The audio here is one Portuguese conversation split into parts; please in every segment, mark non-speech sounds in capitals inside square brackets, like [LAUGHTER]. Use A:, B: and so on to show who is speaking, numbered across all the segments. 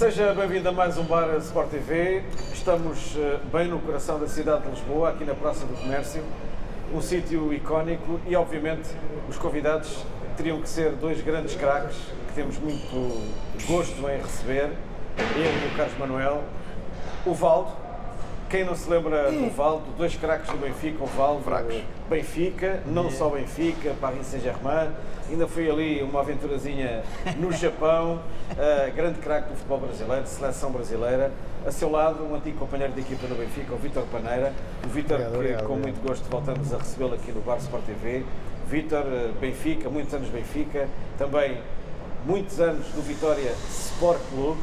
A: Seja bem-vindo a mais um Bar Sport TV. Estamos eh, bem no coração da cidade de Lisboa, aqui na Praça do Comércio, um sítio icónico e, obviamente, os convidados teriam que ser dois grandes craques que temos muito gosto em receber. Ele e o Carlos Manuel, o Valdo. Quem não se lembra do Valdo, dois craques do Benfica, o Valdo,
B: Fracos.
A: Benfica, não só Benfica, Paris Saint-Germain, ainda foi ali uma aventurazinha no [LAUGHS] Japão, uh, grande craque do futebol brasileiro, de seleção brasileira. A seu lado, um antigo companheiro de equipa do Benfica, o Vítor Paneira. O Vítor, que
C: obrigado,
A: com
C: obrigado.
A: muito gosto voltamos a recebê-lo aqui no Bar Sport TV. Vítor, uh, Benfica, muitos anos Benfica, também muitos anos do Vitória Sport Clube,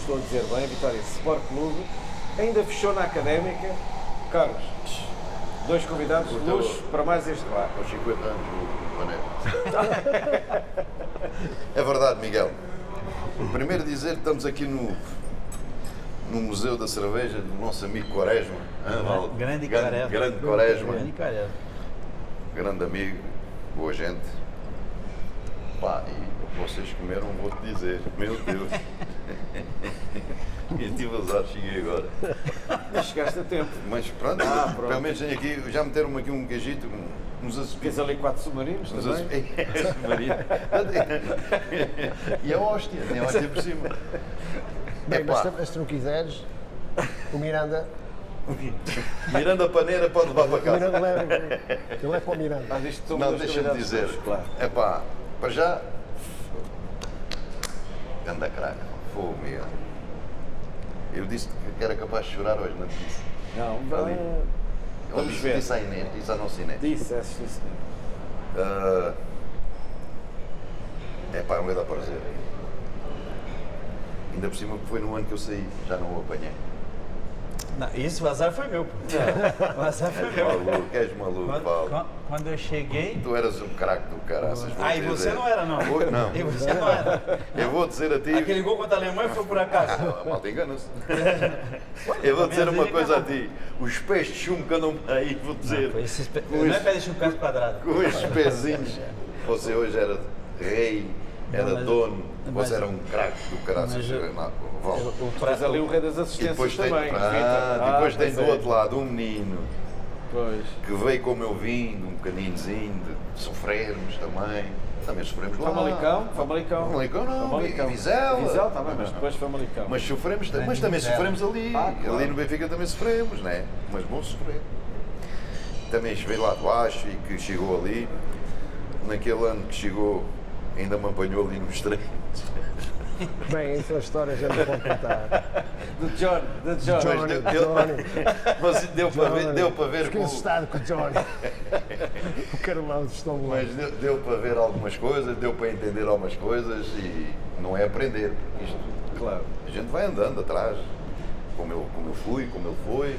A: estou a dizer bem, Vitória Sport Clube. Ainda fechou na Académica. Carlos, dois convidados de luxo para mais este bar.
B: Aos 50 anos, o Mané. É verdade, Miguel. Primeiro dizer que estamos aqui no, no Museu da Cerveja do nosso amigo Quaresma. Valdo?
D: Grande
B: grande,
D: Quaresma.
B: grande Quaresma.
D: Grande Quaresma.
B: Grande amigo, boa gente. Pá, e vocês comeram, vou-te dizer. Meu Deus. [LAUGHS] E tive azar, cheguei agora.
A: Mas chegaste a tempo.
B: Mas pronto,
A: Ah, pronto.
B: pelo menos tenho aqui, já meteram-me aqui um um- uns
A: Tens
B: azepitos.
A: ali quatro submarinos
B: Uns
A: também.
B: azepitos. [LAUGHS] Maria. E a hóstia, tem a hóstia por cima.
C: Bem, mas,
B: Epá.
C: se- mas se não quiseres, o Miranda,
B: Miranda Paneira pode levar para
C: o
B: casa.
C: Miranda leva, ele é para o Miranda.
A: Mas isto
B: Não, deixa-me dizer.
A: Claro.
B: É pá, para já. Ganda craque, fogo, Miguel. Eu disse que era capaz de chorar hoje, não disse?
A: Não,
B: Ali. Eu
A: Vamos
B: disse,
A: ver.
B: disse à Inês, disse à nossa Inês.
A: Disse, é sim, senhor.
B: Ah, é pá, não vai dar prazer. Ainda por cima que foi no ano que eu saí, já não o apanhei.
D: Não, isso, o azar foi meu. pô. [LAUGHS] O azar foi meu.
B: maluco, és maluco,
D: Quando,
B: Paulo.
D: quando- eu cheguei.
B: Tu eras um craque do caraças.
D: Ah, e
B: te
D: você não era, não.
B: Vou- Não.
D: E você não era.
B: Eu vou dizer a ti.
D: Aquele gol contra a Alemanha foi por acaso.
B: Ah, a malta engana-se. [LAUGHS] Eu vou dizer uma coisa a ti. Os pés de chumbo que andam aí, vou dizer.
D: Esses pe-
B: Com
D: Não é
B: os-
D: para deixar um caso quadrado.
B: Com os pezinhos. Você hoje era rei, era
D: Não, mas-
B: dono.
D: mas-
B: Você era um craque do caraças. Não, Val.
A: Ali o rei das
B: E
A: assistências
B: depois tem,
A: também.
B: ah,
A: Vitor.
B: depois
A: Ah,
B: tem do
A: é.
B: outro lado um menino
A: Pois.
B: que veio como eu vim, um bocadinhozinho, de sofrermos também. Também sofremos lá.
A: Famalicão, Famalicão.
B: Famalicão não,
A: Famalicão.
B: Vizela.
A: Vizela, bem, mas depois Famalicão.
B: Mas sofremos,
D: Grande
B: mas também
D: Vizela.
B: sofremos ali.
A: Ah, claro.
B: Ali no Benfica também sofremos, né? Mas bom sofrer. Também veio lá de baixo e que chegou ali. Naquele ano que chegou, ainda me apanhou ali nos treinos.
C: Bem, isso é a história, já não pode contar.
A: Do John, do John.
C: Johnny,
B: deu- deu-
C: Johnny,
B: Mas deu para ver, deu para ver
C: Fiquei
B: com-
C: assustado com o Johnny. O Carlão estou lá.
B: Mas deu, deu para ver algumas coisas, deu para entender algumas coisas e não é aprender. Isto,
A: Claro.
B: a gente vai andando atrás, como eu, como eu fui, como ele foi,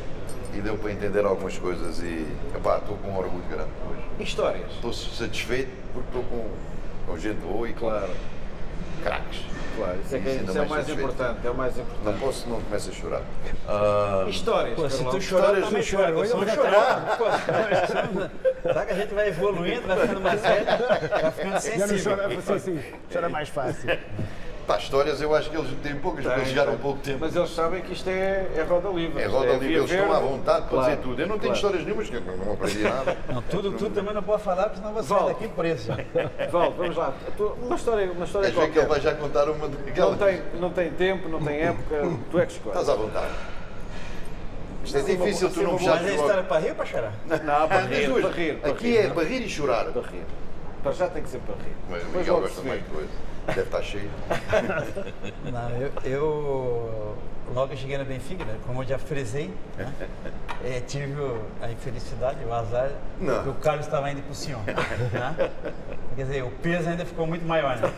B: e deu para entender algumas coisas e epá, estou com um orgulho grande hoje.
A: Histórias.
B: Estou satisfeito porque estou com, com gente boa e
A: Claro,
B: craques.
A: claro. Isso é,
B: Isso
A: isso é o
B: mais
A: importante. É o mais
B: Não
A: importante.
B: posso, não começo a chorar. Ah,
A: Histórias.
D: Pô, se tu chorar, também choro. Eu chorão. Pô, Sabe que a gente vai evoluindo, vai ficando mais velho, vai ficando
C: Já não
D: sensível.
C: chora, assim, sim, chora mais fácil.
B: Pá, histórias eu acho que eles têm poucas, porque eles chegaram há pouco tempo.
A: Mas eles sabem que isto é, é roda livre.
B: É roda livre,
A: via
B: eles estão à vontade para
A: Claro,
B: dizer tudo. Eu não tenho
A: claro.
B: histórias nenhumas, que eu não aprendi nada. [LAUGHS]
D: Não, tudo, tudo também não pode falar, porque senão você sai
A: Val.
D: daqui preso. [LAUGHS]
A: Valdo, vamos lá. Uma história, uma história
B: Queres ver que ele vai já contar uma daquela?
A: Não tem, não tem tempo, não tem época, tu é que escolhes.
B: Estás à vontade. Isto é difícil, tu não
A: boa
D: Mas é história para rir ou para chorar?
A: Não, para rir,
B: duas.
A: para rir.
B: Aqui é
A: não?
B: para rir e chorar.
A: Para rir. Para já tem que ser para rir.
B: Mas o Miguel gosta mais de coisa. Deve estar cheio. [LAUGHS]
D: Não, eu, eu logo cheguei no Benfica, né, como eu já frisei, né, eh, [LAUGHS] tive a infelicidade, o azar,
B: Não.
D: que o Carlos estava indo para o senhor. Né? [LAUGHS] Quer dizer, o peso ainda ficou muito maior. Né?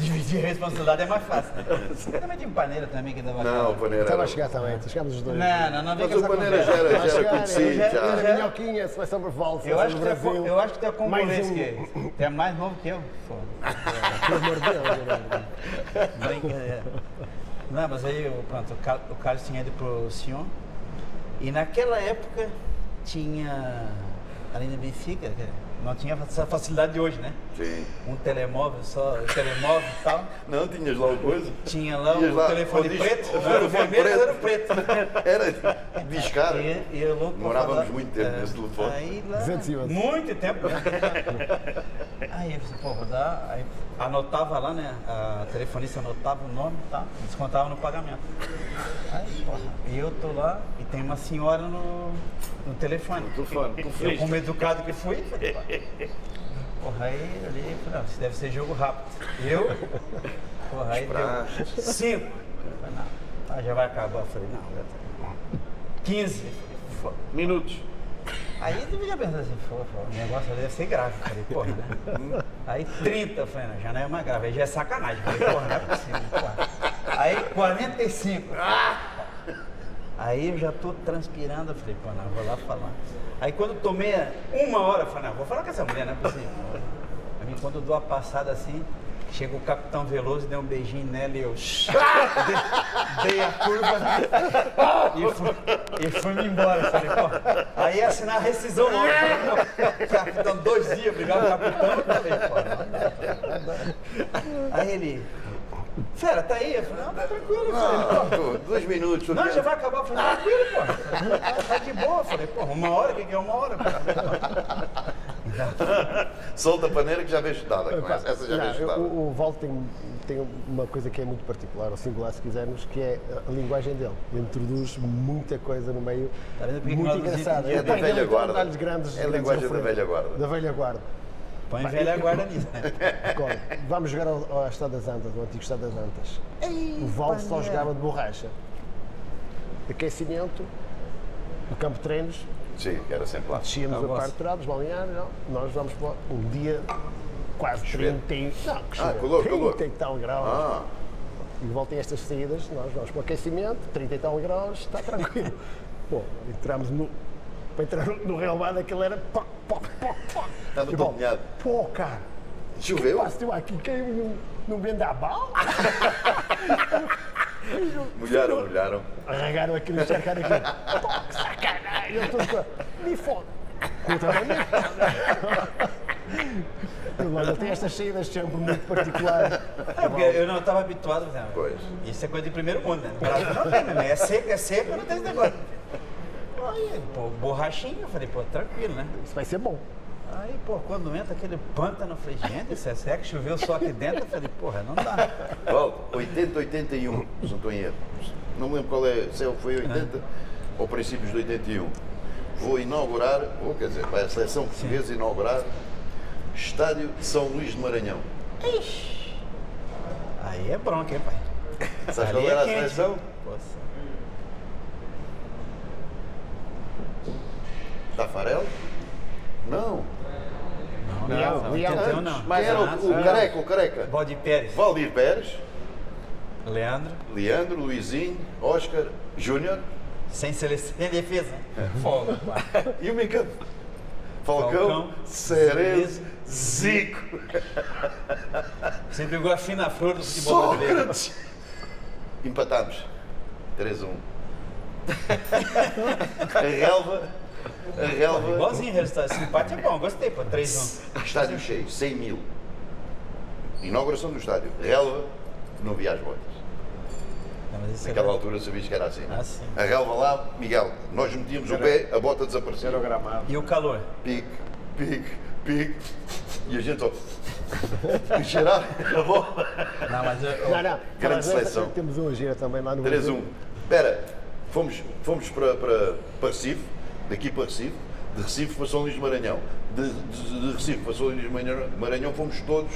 D: Dividir a responsabilidade é mais fácil. Né? Eu também tinha um paneira também que dava
B: Não, o Paneira.
C: Estava a chegar também, chegámos os dois.
D: Não, não, não vem
B: Mas
D: com
B: o
D: essa
B: Paneira
D: conversa.
B: já era, já era conhecido.
D: já-
B: Já.
C: Era
D: já-
C: minhoquinha, seleção Berval,
D: Eu
C: seleção
D: acho, é,
C: Brasil.
D: co- eu acho que tu é congolês,
C: um.
D: que tu é mais novo que eu. [LAUGHS]
C: Pelo amor de Deus.
D: Brincadeira. Não, mas aí o- pronto, o, Car- o Carlos tinha ido pro Sion e naquela época tinha ali no Benfica, que não tinha essa facilidade de hoje, né?
B: Sim.
D: Um telemóvel só, telemóvel e tal. [LAUGHS]
B: Não, tinhas lá o coisa.
D: Tinha lá o
B: lá,
D: telefone
B: o
D: preto,
B: o
D: era vermelho, era o preto. [LAUGHS]
B: Era discar.
D: E, e eu louco pra
B: Demorávamos
D: falar.
B: muito tempo
D: É,
B: nesse telefone.
D: Aí lá,
C: 211.
D: muito tempo. né? [LAUGHS] aí eu falei, pô, vou dar. Aí anotava lá, né? A telefonista anotava o nome tal, descontava no pagamento. Aí, porra, e eu tô lá e tem uma senhora no, no telefone.
A: Telefone,
D: Eu, como educado que fui, porra, aí eu olhei e falei, não, isso deve ser jogo rápido. Eu, porra, aí deu cinco. Eu falei, não, ah, já vai acabar. Eu falei, não, já tá. 15. Fo-
A: Minutos.
D: Aí eu já pensando assim, pô, pô, o negócio deve ser grave. Falei, porra, né? Aí 30, eu falei, não, já não é mais grave, aí já é sacanagem. Falei, porra, não é possível, porra. Aí 45. Aí eu já tô transpirando, eu falei, pô, não, vou lá falar. Aí quando tomei uma hora, eu falei, não, vou falar com essa mulher, não é possível. Aí quando eu dou a passada assim, chega o Capitão Veloso, deu um beijinho nela e eu dei, [LAUGHS] dei a curva e fui, e fui-me embora. Falei, pô, aí ia assinar a rescisão logo. [LAUGHS] Capitão, dois dias, obrigado, capitão. Falei, pô, não, não. Aí ele, fera, tá aí? Eu falei, não, tá tranquilo. Eu Falei,
B: dois minutos.
D: não, já vai acabar. Eu falei, tranquilo, pô. Tá, tá de boa. Eu falei, pô, uma hora, o que que é uma hora? pô? [LAUGHS]
B: Solta a paneira que já veio chutada. com essa. Essa já
C: Não, o, o Valdo tem, tem uma coisa que é muito particular, ou singular se quisermos, que é a linguagem dele. Ele introduz muita coisa no meio,
D: Tá que
C: muito engraçada.
B: É da velha guarda.
C: grandes,
B: É a linguagem da velha guarda.
C: Da velha guarda.
D: Põe velha guarda [LAUGHS] nisso. né?
C: Agora, vamos jogar ao, ao Estado das Antas, ao antigo Estado das Antas. o Valdo só jogava de borracha. Aquecimento, no campo de treinos,
B: Sim, era sempre lá.
C: descíamos
D: Eu
C: a parte de trás, dos balneários, não. nós vamos para um dia quase
B: Chover.
C: 30 e... Não, que
B: Ah, calor,
C: 30
B: calor.
C: e tal graus.
B: Ah,
C: E voltem estas saídas, nós vamos para o aquecimento, 30 e tal graus, está tranquilo. [LAUGHS] Pô, entramos no. Para entrar no, relevado, aquilo era. Pó, pó, pó, pó.
B: Estava todo molhado.
C: Pô, cara,
B: choveu?
C: quase eu aqui caiu num, num vendaval. [LAUGHS]
B: Molharam, molharam.
C: Arragaram aquilo, cercaram aquilo. Pô, que sacanagem, eu estou com. Me fode. Eu também me fode. Olha, tem estas saídas sempre muito particulares.
D: É, porque eu não estava habituado, né?
B: Pois.
D: Isso é coisa de primeiro mundo, né? No Brasil não tem, né? É seco, é seco, não tem esse negócio. Aí, pô, borrachinho, eu falei, pô, tranquilo, né?
C: Isso vai ser bom.
D: Aí, pô, quando entra aquele pântano, eu falei, gente, isso é seco, choveu só aqui dentro, eu falei, porra, não dá.
B: Valdo, 80, 81, se não lembro qual é, se foi 80 ou princípios de 81. Vou inaugurar, ou quer dizer, vai a seleção portuguesa inaugurar Estádio de São Luís de Maranhão.
D: Aí é bronca, hein, pai?
B: Sabes
D: Ali
B: qual era a
D: quente,
B: seleção?
D: Poxa.
B: Tafarel? Não.
D: Não,
C: Leão,
D: não,
C: Leão.
D: 81 não.
B: Quem era o, o careca, o careca?
D: Valdir Pérez,
B: Valdir Pérez,
D: Leandro,
B: Leandro, Luizinho, Oscar, Júnior
D: sem seleção, sem defesa. [LAUGHS] Pá.
B: e o Micano. Falcão,
D: Falcão,
B: Cerezo, Zico, [LAUGHS]
D: Sempre pegou a fina flor do futebol brasileiro.
B: Empatámos. 3-1. [LAUGHS] a relva, a relva,
D: Igualzinho o resultado. Esse empate é bom, gostei, pô, 3-1.
B: estádio cheio, 100 mil. Inauguração do estádio. Relva, não via as
D: mas isso
B: Naquela altura sabias que era assim.
D: Ah, sim.
B: A relva lá, Miguel, nós metíamos o pé, a bota desaparecia.
A: Era o gramado.
D: E o calor?
B: Pique, pique, pique. E a gente só. a cheirar a bola.
D: Não, mas eu,
C: Não, não.
B: Grande
C: Mas,
B: seleção.
C: Temos uma gira também lá no
B: 3-1.
C: Brasil.
B: Espera, fomos, fomos para, para, para Recife, daqui para Recife, de Recife para São Luís de Maranhão. De, de, de Recife para São Luís de Maranhão, Maranhão fomos todos,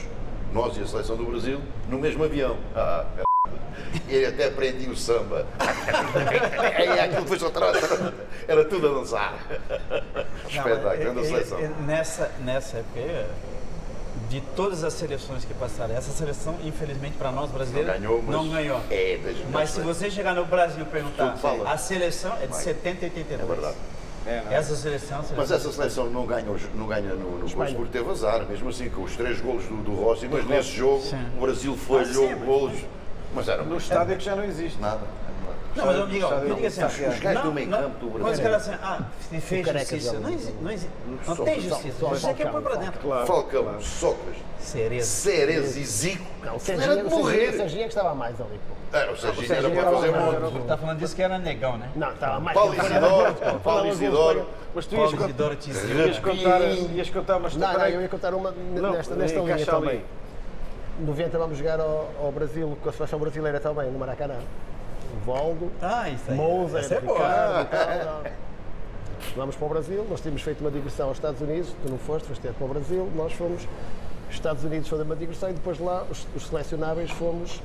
B: nós e a seleção do Brasil, no mesmo avião. Ah, c****. e até aprendi o samba. [LAUGHS] e aquilo foi só era tudo a dançar. Espetáculo, grande
D: e- e-
B: seleção.
D: Nessa, nessa época, de todas as seleções que passaram, essa seleção, infelizmente, para nós brasileiros,
B: Não ganhou, mas
D: não ganhou.
B: é
D: Mas se você chegar no Brasil e perguntar, a seleção é de 70 e 82.
B: É verdade.
A: É, não.
D: Essa seleção, a
B: Mas
D: seleção
B: essa seleção não ganha, não ganha no, no
C: Espanha.
B: coisa porque teve azar, mesmo assim, com os três golos do, do Rossi, mas nesse jogo
D: Sim.
B: o Brasil falhou
D: Ah, sim, mas-
B: golos. Mas era
A: No estádio é que já não existe.
B: nada.
D: Não, mas amigo, eu digo assim,
B: Os gajos do
D: não,
B: meio
D: não,
B: campo do
D: Quando os
B: Brasil.
D: caras assim, ah, fez justiça. Não, exi- não, exi- não
B: Só-
D: tem
B: só-
D: justiça.
C: só-
D: Você quer pôr
C: só-
D: dentro.
A: Claro.
B: Falcão, Sócrates,
D: Cereza.
B: Ceres e Zico.
C: Não, o
B: Era
C: Serginho,
B: de
C: o o
B: morrer.
C: Serginho é que estava mais ali, pô.
B: Era, o Serginho era para fazer monte.
D: Tá falando disso que era negão, né?
C: Não, estava mais.
B: Paulo Isidoro. Paulo Isidoro.
A: Mas tu ias,
D: Paulo
A: con-
D: Isidoro Tizinho.
A: ias contar, ias contar uma
C: Não,
A: história.
C: não, eu ia contar uma
A: Não,
C: nesta, nesta linha também. No 90 vamos jogar ao, ao Brasil com a seleção brasileira também, no Maracanã. O Valdo,
D: Ah, isso aí.
C: Moser,
D: Essa é boa.
C: Ricardo e tal, tal. Vamos para o Brasil, nós tínhamos feito uma digressão aos Estados Unidos, tu não foste, foste para o Brasil, nós fomos, os Estados Unidos fazer uma digressão e depois lá os, os selecionáveis fomos,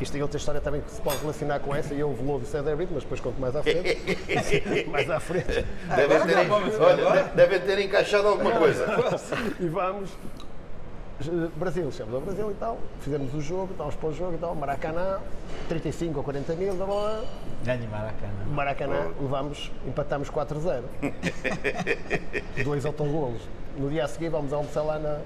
C: isto tem outra história também que se pode relacionar com essa, e eu, o Veloso e o César Brito, mas depois conto mais à frente. [LAUGHS] mais à frente.
B: Devem ter, olha, devem ter encaixado alguma coisa.
C: e vamos. Brasil, chegamos ao Brasil e tal, fizemos o jogo, estávamos para o jogo e tal, Maracanã, 35 ou 40 mil, blá, blá.
D: Grande Maracanã.
C: Maracanã, levámos, empatámos 4-0. [LAUGHS] Dois autogolos. No dia a seguir vamos almoçar lá na.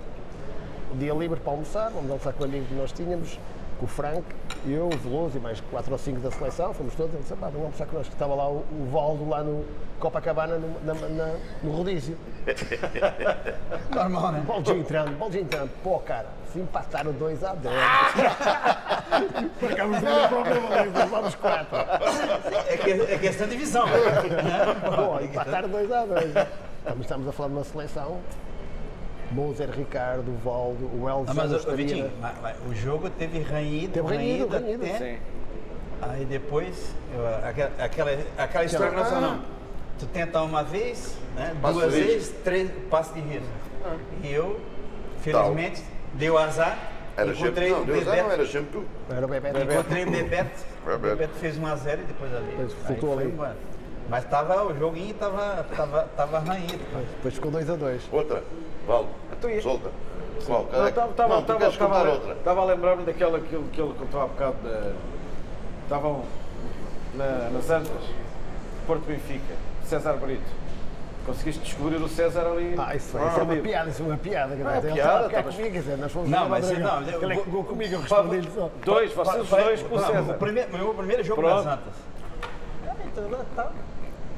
C: O dia livre para almoçar, vamos almoçar com um amigo que nós tínhamos, com o Frank, eu, o Veloso e mais 4 ou 5 da seleção, fomos todos, ele disse, pá, vamos almoçar connosco. Estava lá o, o Valdo lá no Copacabana, no, na, na- no rodízio. [LAUGHS]
D: Normal, né?
C: Boldinho entrando, Boldinho entrando. Pô, cara, se empataram 2 a 10. [LAUGHS] Marcamos na própria baliza, vamos 4.
D: É, que- é questão de visão. né?
C: Pô, empataram 2 a 2. Estamos, estamos a falar de uma seleção. Moser, Ricardo, Valdo, o Elson,
D: Ah, mas,
C: Estaria.
D: Vitinho, mas- mas o jogo teve ranhido,
C: Teve ranhido, ranhido,
D: até-
A: Sim.
D: Aí depois, eu- aquela, aquela, aquela história que nós
C: Ah.
D: falamos. Tu tenta uma vez, né,
B: Passo
D: duas vezes, três, passo de risco. E eu, felizmente, deu azar.
B: Era
D: encontrei
B: não,
D: o Bebeto,
B: não era sempre tu.
C: Era o Bebeto.
D: encontrei o Bebeto. O
B: Bebeto.
D: Bebeto fez 1x0 e depois ali.
C: Depois
D: aí
C: flutuou
D: foi
C: ali.
D: embora. Mas tava, o joguinho tava, tava, tava ranhido.
C: Depois ficou 2 a 2.
B: Outra.
A: Ia-
B: solta. Qual?
A: Não, estava, estava,
B: não, tu
A: estava,
B: queres contar
A: estava,
B: outra.
A: estava a lembrar-me daquela que ele, contou há bocado. Estavam na, nas Antas, Porto Benfica, César Brito. Conseguiste descobrir o César ali.
C: Ah, isso, foi- isso é uma piada, isso é uma piada.
A: Não é
C: ele
A: piada,
C: estava a ficar
A: estavas-
C: comigo, quer dizer, nós fomos
D: Não, mas não, eu
C: Ele é
D: vou-
C: jogou comigo, eu respondi-lhe só.
A: Dois, vocês os dois com o
D: não,
A: César.
D: O primeiro, meu primeiro jogo
A: Pronto.
D: das Antas. Ah, então, tá.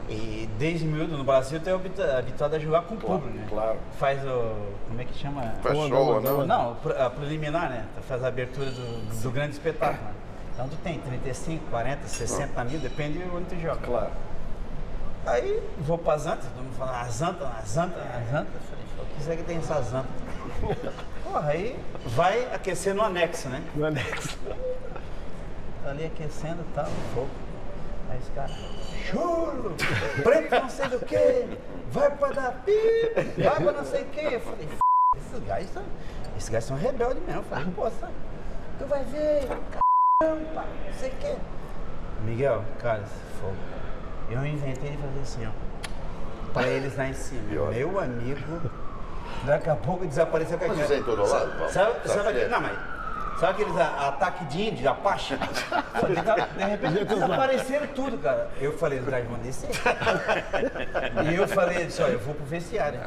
D: E desde miúdo no Brasil eu tenho habitu- habituado a jogar com o público, né?
A: claro.
D: Faz o. Como é que chama?
B: Faz
C: Onda,
B: show,
C: onda,
B: não?
D: Não, a preliminar, né? Tu Faz a abertura do, do grande espetáculo. né? Então tu tem 35, 40, 60 mil, depende de onde tu joga.
A: Claro.
D: Aí vou para as Antas, todo mundo fala, as Antas, as Antas, as Antas. Eu falei, o que será que tem essas Antas? [LAUGHS] Porra, aí vai aquecer no anexo, né?
C: No anexo.
D: Tá ali aquecendo e tal, fogo. Aí os caras, chulo, preto não sei do que, vai pra dar pi, vai pra não sei o que. Eu falei, "F***, esses gajos são, esses gajos são rebeldes mesmo. Eu falei, pô, sabe, tu vai ver, caramba, não sei o que. Miguel, cara, fogo. Eu inventei de fazer assim, ó, pra eles lá em cima. Meu amigo, daqui a pouco desapareceu com
B: Mas
D: aquele-
B: isso é em todo lado, Paulo.
D: Sabe,
B: Sabe
D: sabe
B: é?
D: não, mas sabe aqueles a- ataque de índio, de Apache? [LAUGHS] de repente desapareceram tudo, cara. Eu falei, os gajos vão descer. e eu falei, eu disse, olha, eu vou pro vestiário.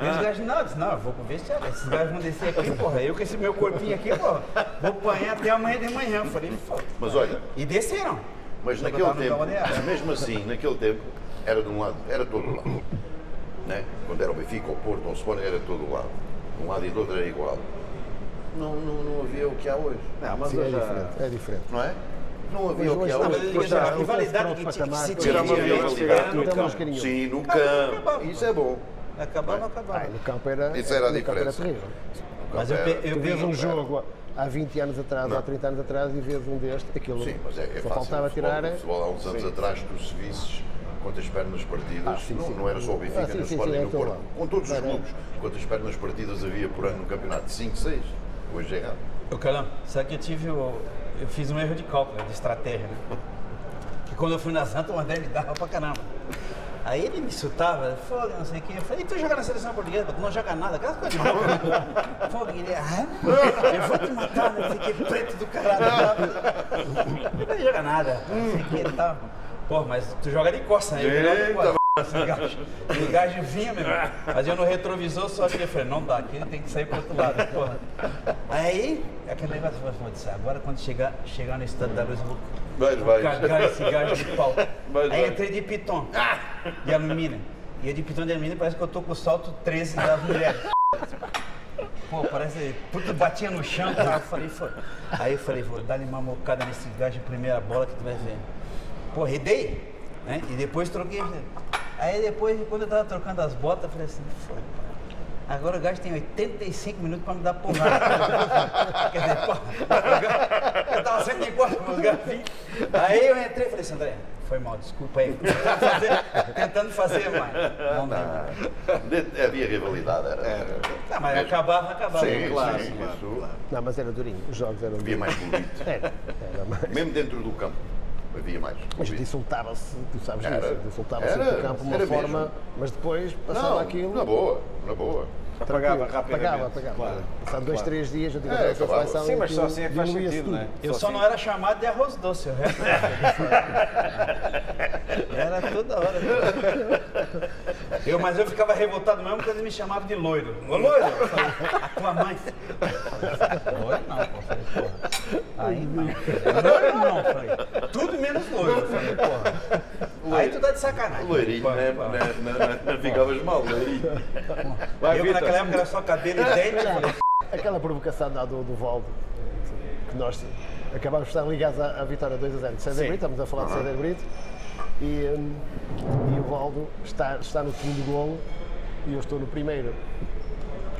D: E os gajos, não, eu disse, não, eu vou pro vestiário. Esses gajos vão descer aqui, porra. Eu com esse meu corpinho aqui, porra, vou apanhar até amanhã de manhã. Eu falei, foda.
B: Mas olha,
D: E desceram.
B: mas
D: Só
B: naquele tempo, mas mesmo assim, naquele tempo, era de um lado, era todo lado. Né? Quando era o Benfica, o Porto, o Sporting, era todo lado. De um lado e do outro era igual. Não, não, não havia o que há hoje,
A: Não, mas
C: Sim, é
A: hoje já-
C: diferente. É diferente.
B: não é? Não havia o que há
C: hoje-
D: Não, a rivalidade que, se tinha
A: uma velocidade,
D: era no
C: Então,
D: campo.
B: Sim, no campo. Isso é bom.
D: Acabava, acabava.
C: No campo era,
B: Isso era a
C: era
B: diferença.
C: terrível.
D: Mas eu, eu
C: vês um jogo há 20 anos atrás,
B: Não.
C: há 30 anos atrás e vês um deste, aquilo
B: Sim, mas é, é
C: só
B: fácil.
C: faltava
B: futebol-
C: tirar.
B: o futebol há uns anos atrás, tu se visses quantas pernas partidas,
C: Ah, sim,
B: não,
C: sim.
B: não era só o Benfica,
C: Ah, sim,
B: no
C: sim,
B: Sporting
C: sim, é
B: no Porto, com todos os clubes, quantas pernas partidas havia por ano no campeonato? 5, 6? Hoje é errado.
D: Ô, Carlão, sabe que eu tive. o- Eu fiz um erro de cálculo, de estratégia, né? Que quando eu fui na Santa, o André me dava pra caramba. Aí ele me insultava, fogo, não sei o quê. Eu falei, e tu joga na seleção portuguesa, tu não joga nada, aquela coisa de né? [LAUGHS] Fogo, ele, ah, eu vou te matar, não sei o quê, preto do caralho. Não joga nada, não sei o quê e tal. Pô, mas tu joga de costa, né? Eu
B: Eita,
D: o gajo vinha, meu irmão. Mas eu no retrovisor só que eu falei, não dá, aqui tem que sair pro outro lado, porra. Aí, aquele negócio, "Foda-se, agora quando chegar, chegar no estado da luz, eu vou
B: Vais, vais.
D: cagar esse gajo de pau.
B: Vai, vai.
D: Aí entrei de piton, de alumínio. E eu de piton de alumínio parece que eu tô com o salto 13 das mulheres. Pô, parece. Puta, batia no chão, cara. Eu falei, foi. Aí eu falei, vou dar uma mocada nesse gajo de primeira bola que tu vai ver. Pô, e dei, né? E depois troquei. Aí depois, quando eu tava trocando as botas, eu falei assim, foi. Agora o gajo tem 85 minutos pra me dar porrada. [LAUGHS] Quer dizer, gajo- eu tava sendo de quatro com os gafinhos. Aí eu entrei e falei assim, André, foi mal, desculpa aí. Tentando fazer, tentando fazer mais. Não dá.
B: De- Havia rivalidade, era.
D: Não, mas acabava, acabava.
B: Sim,
A: claro,
B: sim,
A: claro,
B: isso.
C: Não, mas era durinho. Os jogos eram
B: Havia
C: durinhos.
B: mais colorido.
C: Era, era mais.
B: Mesmo dentro do campo, havia mais.
C: Mas insultava-se, tu sabes
B: Era.
C: disso, insultava-se no campo de uma forma,
B: mesmo.
C: mas depois passava
B: Não,
C: aquilo.
B: na boa, na boa.
C: Tranquilo.
A: rapidamente.
C: Apagava, apagava.
A: Claro.
C: Passado dois,
A: Claro.
C: três dias, eu digo
B: É, acabava.
C: seleção.
A: Sim, mas só assim é que faz sentido,
C: tudo.
A: né?
D: Eu só
A: assim.
D: não era chamado de arroz doce, resto [LAUGHS] era toda hora. Eu, mas eu ficava revoltado mesmo quando eles me chamavam de loiro. Ô loiro! Eu falei, a tua mãe. Loiro não, pô. Eu Falei, porra. Aí não. Loiro não, eu falei. Tudo menos loiro. Eu falei, porra. Aí tu tá de sacanagem.
B: Loirinho, né? Não, não, não, não ficavas mal, loirinho.
A: Vai,
D: Eu
A: Vitor.
D: naquela época era só cabelo e dente. falei,
C: Aquela provocação da do, do Valdo, que nós acabámos de estar ligados à, à vitória 2 a 0 de César. Brito, estamos a falar de César Brito, e, hum, e o Valdo está, está no segundo golo e eu estou no primeiro.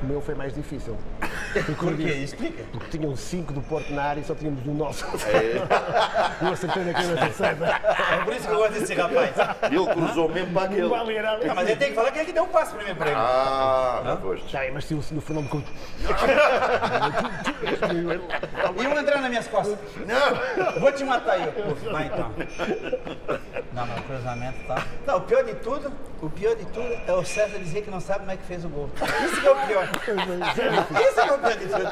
C: O meu foi mais difícil. [LAUGHS]
D: Por quê? Explica.
C: Porque tinham cinco do Porto na área e só tínhamos um nosso. [LAUGHS]
B: É,
C: Eu acertei na cabeça César.
D: É por isso que eu gosto desse rapaz.
B: ele cruzou mesmo para aquele.
C: Vale, era ali.
D: Não, mas ele tem que falar que ele que deu um passo primeiro pra ele.
B: Ah, não foste.
C: Já, mas se o Fernando Couto. [LAUGHS]
D: E um entrando nas minhas costas.
B: Não!
D: Vou te matar. Pô, Vai então. Não, mas o cruzamento tá. Não, o pior de tudo, o pior de tudo é o César dizer que não sabe como é que fez o gol. Isso que é o pior. Isso é o pior de tudo.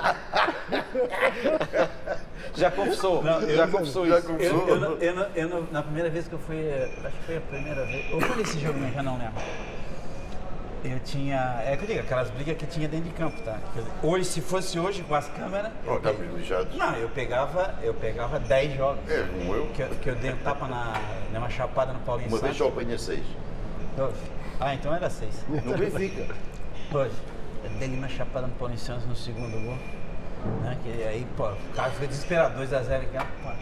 A: Já confessou.
D: Não, eu,
A: já confessou isso.
B: Já confessou.
D: Eu, eu, eu, eu na primeira vez que eu fui, eh, acho que foi a primeira vez, ou foi esse jogo, já não lembro. Eu tinha. É que eu digo, aquelas brigas que tinha dentro de campo, tá? Hoje, se fosse hoje com as câmeras.
B: Não, tá eu,
D: Não, eu pegava, eu pegava 10 jogos.
B: É, como eu.
D: Que, eu, que eu dei um tapa na. Uma chapada no Paulinho
B: Uma
D: Santos.
B: Uma vez só
D: 6. Hoje. Ah, então era seis.
B: No [LAUGHS] Benfica.
D: Hoje. dei uma chapada no Paulo Paulicense no segundo gol. Né? Que aí, pô, o cara foi desesperado, 2x0 aqui, rapaz.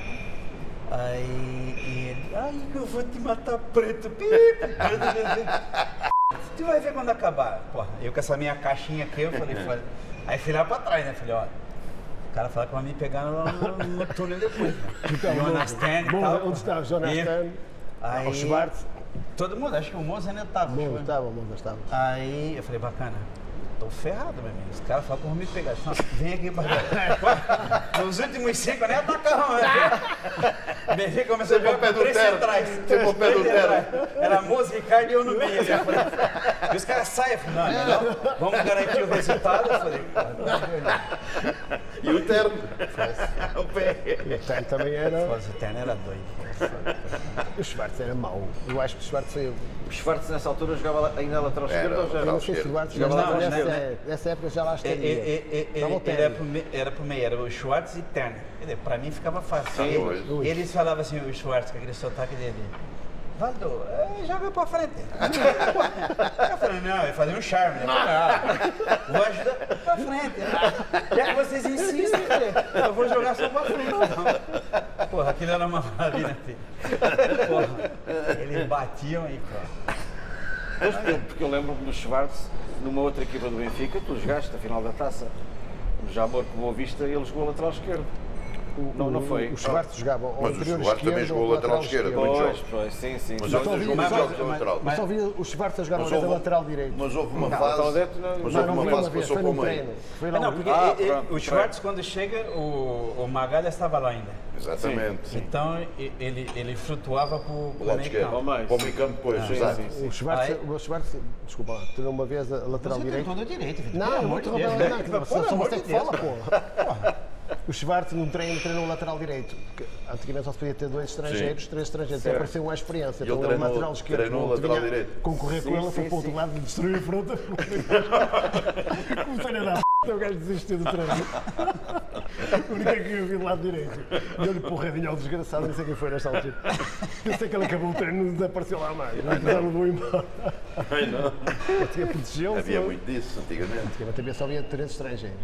D: Aí e ele, ai, eu vou te matar preto. Pip, [LAUGHS] tu vai ver quando acabar. Pô, eu com essa minha caixinha aqui, eu falei, falei. Aí fui lá pra trás, né? Falei, ó. O cara fala que vai me pegar no, no, túnel depois. Né? Então, Jonas Tern e tal.
C: Onde está Jonas Tern?
D: Aí,
C: o Schwartz.
D: Todo mundo, acho que o Moza ainda tava. Schwartz.
C: estava, bom, estava.
D: Aí eu falei, bacana, tô ferrado, meu amigo. Os caras falam que vão me pegar. Não, vem aqui pra [LAUGHS] Nos últimos cinco, nem atacava, né? [LAUGHS] Benfica começou a jogar com três
B: terno.
D: centrais.
B: Foi pé do terno.
D: centrais. Era Moça, Ricardo e eu no meio. falei, E os caras saem, falei, não, é melhor, vamos garantir o resultado. Eu falei, "Pô, não,
B: E o terno. [LAUGHS] o pé.
C: O Stern também era.
D: O terno era doido.
C: O Schwartz era mau. Eu acho que o Schwartz foi.
A: O Schwartz nessa altura jogava ainda lateral
B: Era,
A: esquerdo ou já
C: Eu
B: lateral
C: não sei se o. Schwartz
A: Jogava
C: jogava
A: lateral
C: nessa,
A: esquerdo.
C: nessa época já lá
D: É,
C: estaria.
D: é, é, é,
C: Estava o
D: Ele era era pro meio, era o Schwartz e dizer, Pra mim ficava fácil.
B: Sim,
D: eles falavam assim, o Schwartz, com aquele sotaque dele. Valdo, joga pra frente. Eu falei, não, eu fazia um charme. Né? Não, vou ajudar pra frente. Já que vocês insistem, eu vou jogar só pra frente. Não. Porra, aquilo era uma maravilha, filho. Porra, eles batiam aí, pô.
A: Mas porque, porque eu lembro-me do Schwartz numa outra equipa do Benfica, tu jogaste a final da taça. No Jamor com Boa Vista e ele jogou lateral esquerdo. Não, não foi.
C: O Schwartz jogava ao
B: Mas o
C: interior
B: Schwartz também jogou
C: ou
B: lateral esquerdo.
A: Pois,
B: jogos.
A: pois, sim, sim.
B: Mas
A: Só-
C: mas-
D: mas-
C: vi o Schwartz a jogar uma
B: Mas
C: vez a
B: houve-
C: lateral direito.
B: Mas houve uma
A: Não,
B: fase.
A: então não-
B: Mas
C: Não,
B: houve
C: não
B: uma fase que
C: vez,
B: passou
C: foi
B: para o meio.
D: Ah, não,
C: um-
D: porque
A: Ah,
D: e- e- o Schwartz, quando chega, o, o Magalha estava lá ainda.
B: Exatamente.
D: Então e- ele, ele flutuava para o
B: O lado
D: meio
B: esquerdo.
A: Ao.
B: Para o meio campo depois,
A: Sim,
B: exato.
A: sim, sim.
C: O Schwartz, o Schwartz, desculpa teve uma vez a lateral
D: tem
C: direito.
D: todo o direito, Vitor.
C: Não, não só só
D: amor
C: você
D: de
C: que
D: Deus.
C: fala, porra. O Schwartz, num treino, treinou o lateral direito. porque Antigamente só se podia ter dois estrangeiros, três estrangeiros. Até apareceu uma experiência.
B: E ele
C: Então,
B: treinou-
C: o lateral esquerdo,
B: treinou lateral
C: vinha
B: direito.
C: Concorrer com
A: Sim,
C: ele, foi
A: sim,
C: para o outro
A: sim.
C: lado, destruiu a fruta. Comecei a dar o gajo desistiu do treino. O único que eu vi do lado direito. Deu-lhe porradinha ao desgraçado, não sei quem foi nesta altura. Eu sei que ele acabou o treino e não desapareceu lá mais. Não precisaram do embora.
B: Ai, não.
C: Eu tinha protegeu
B: Havia muito disso antigamente.
C: Antigamente havia só havia três estrangeiros.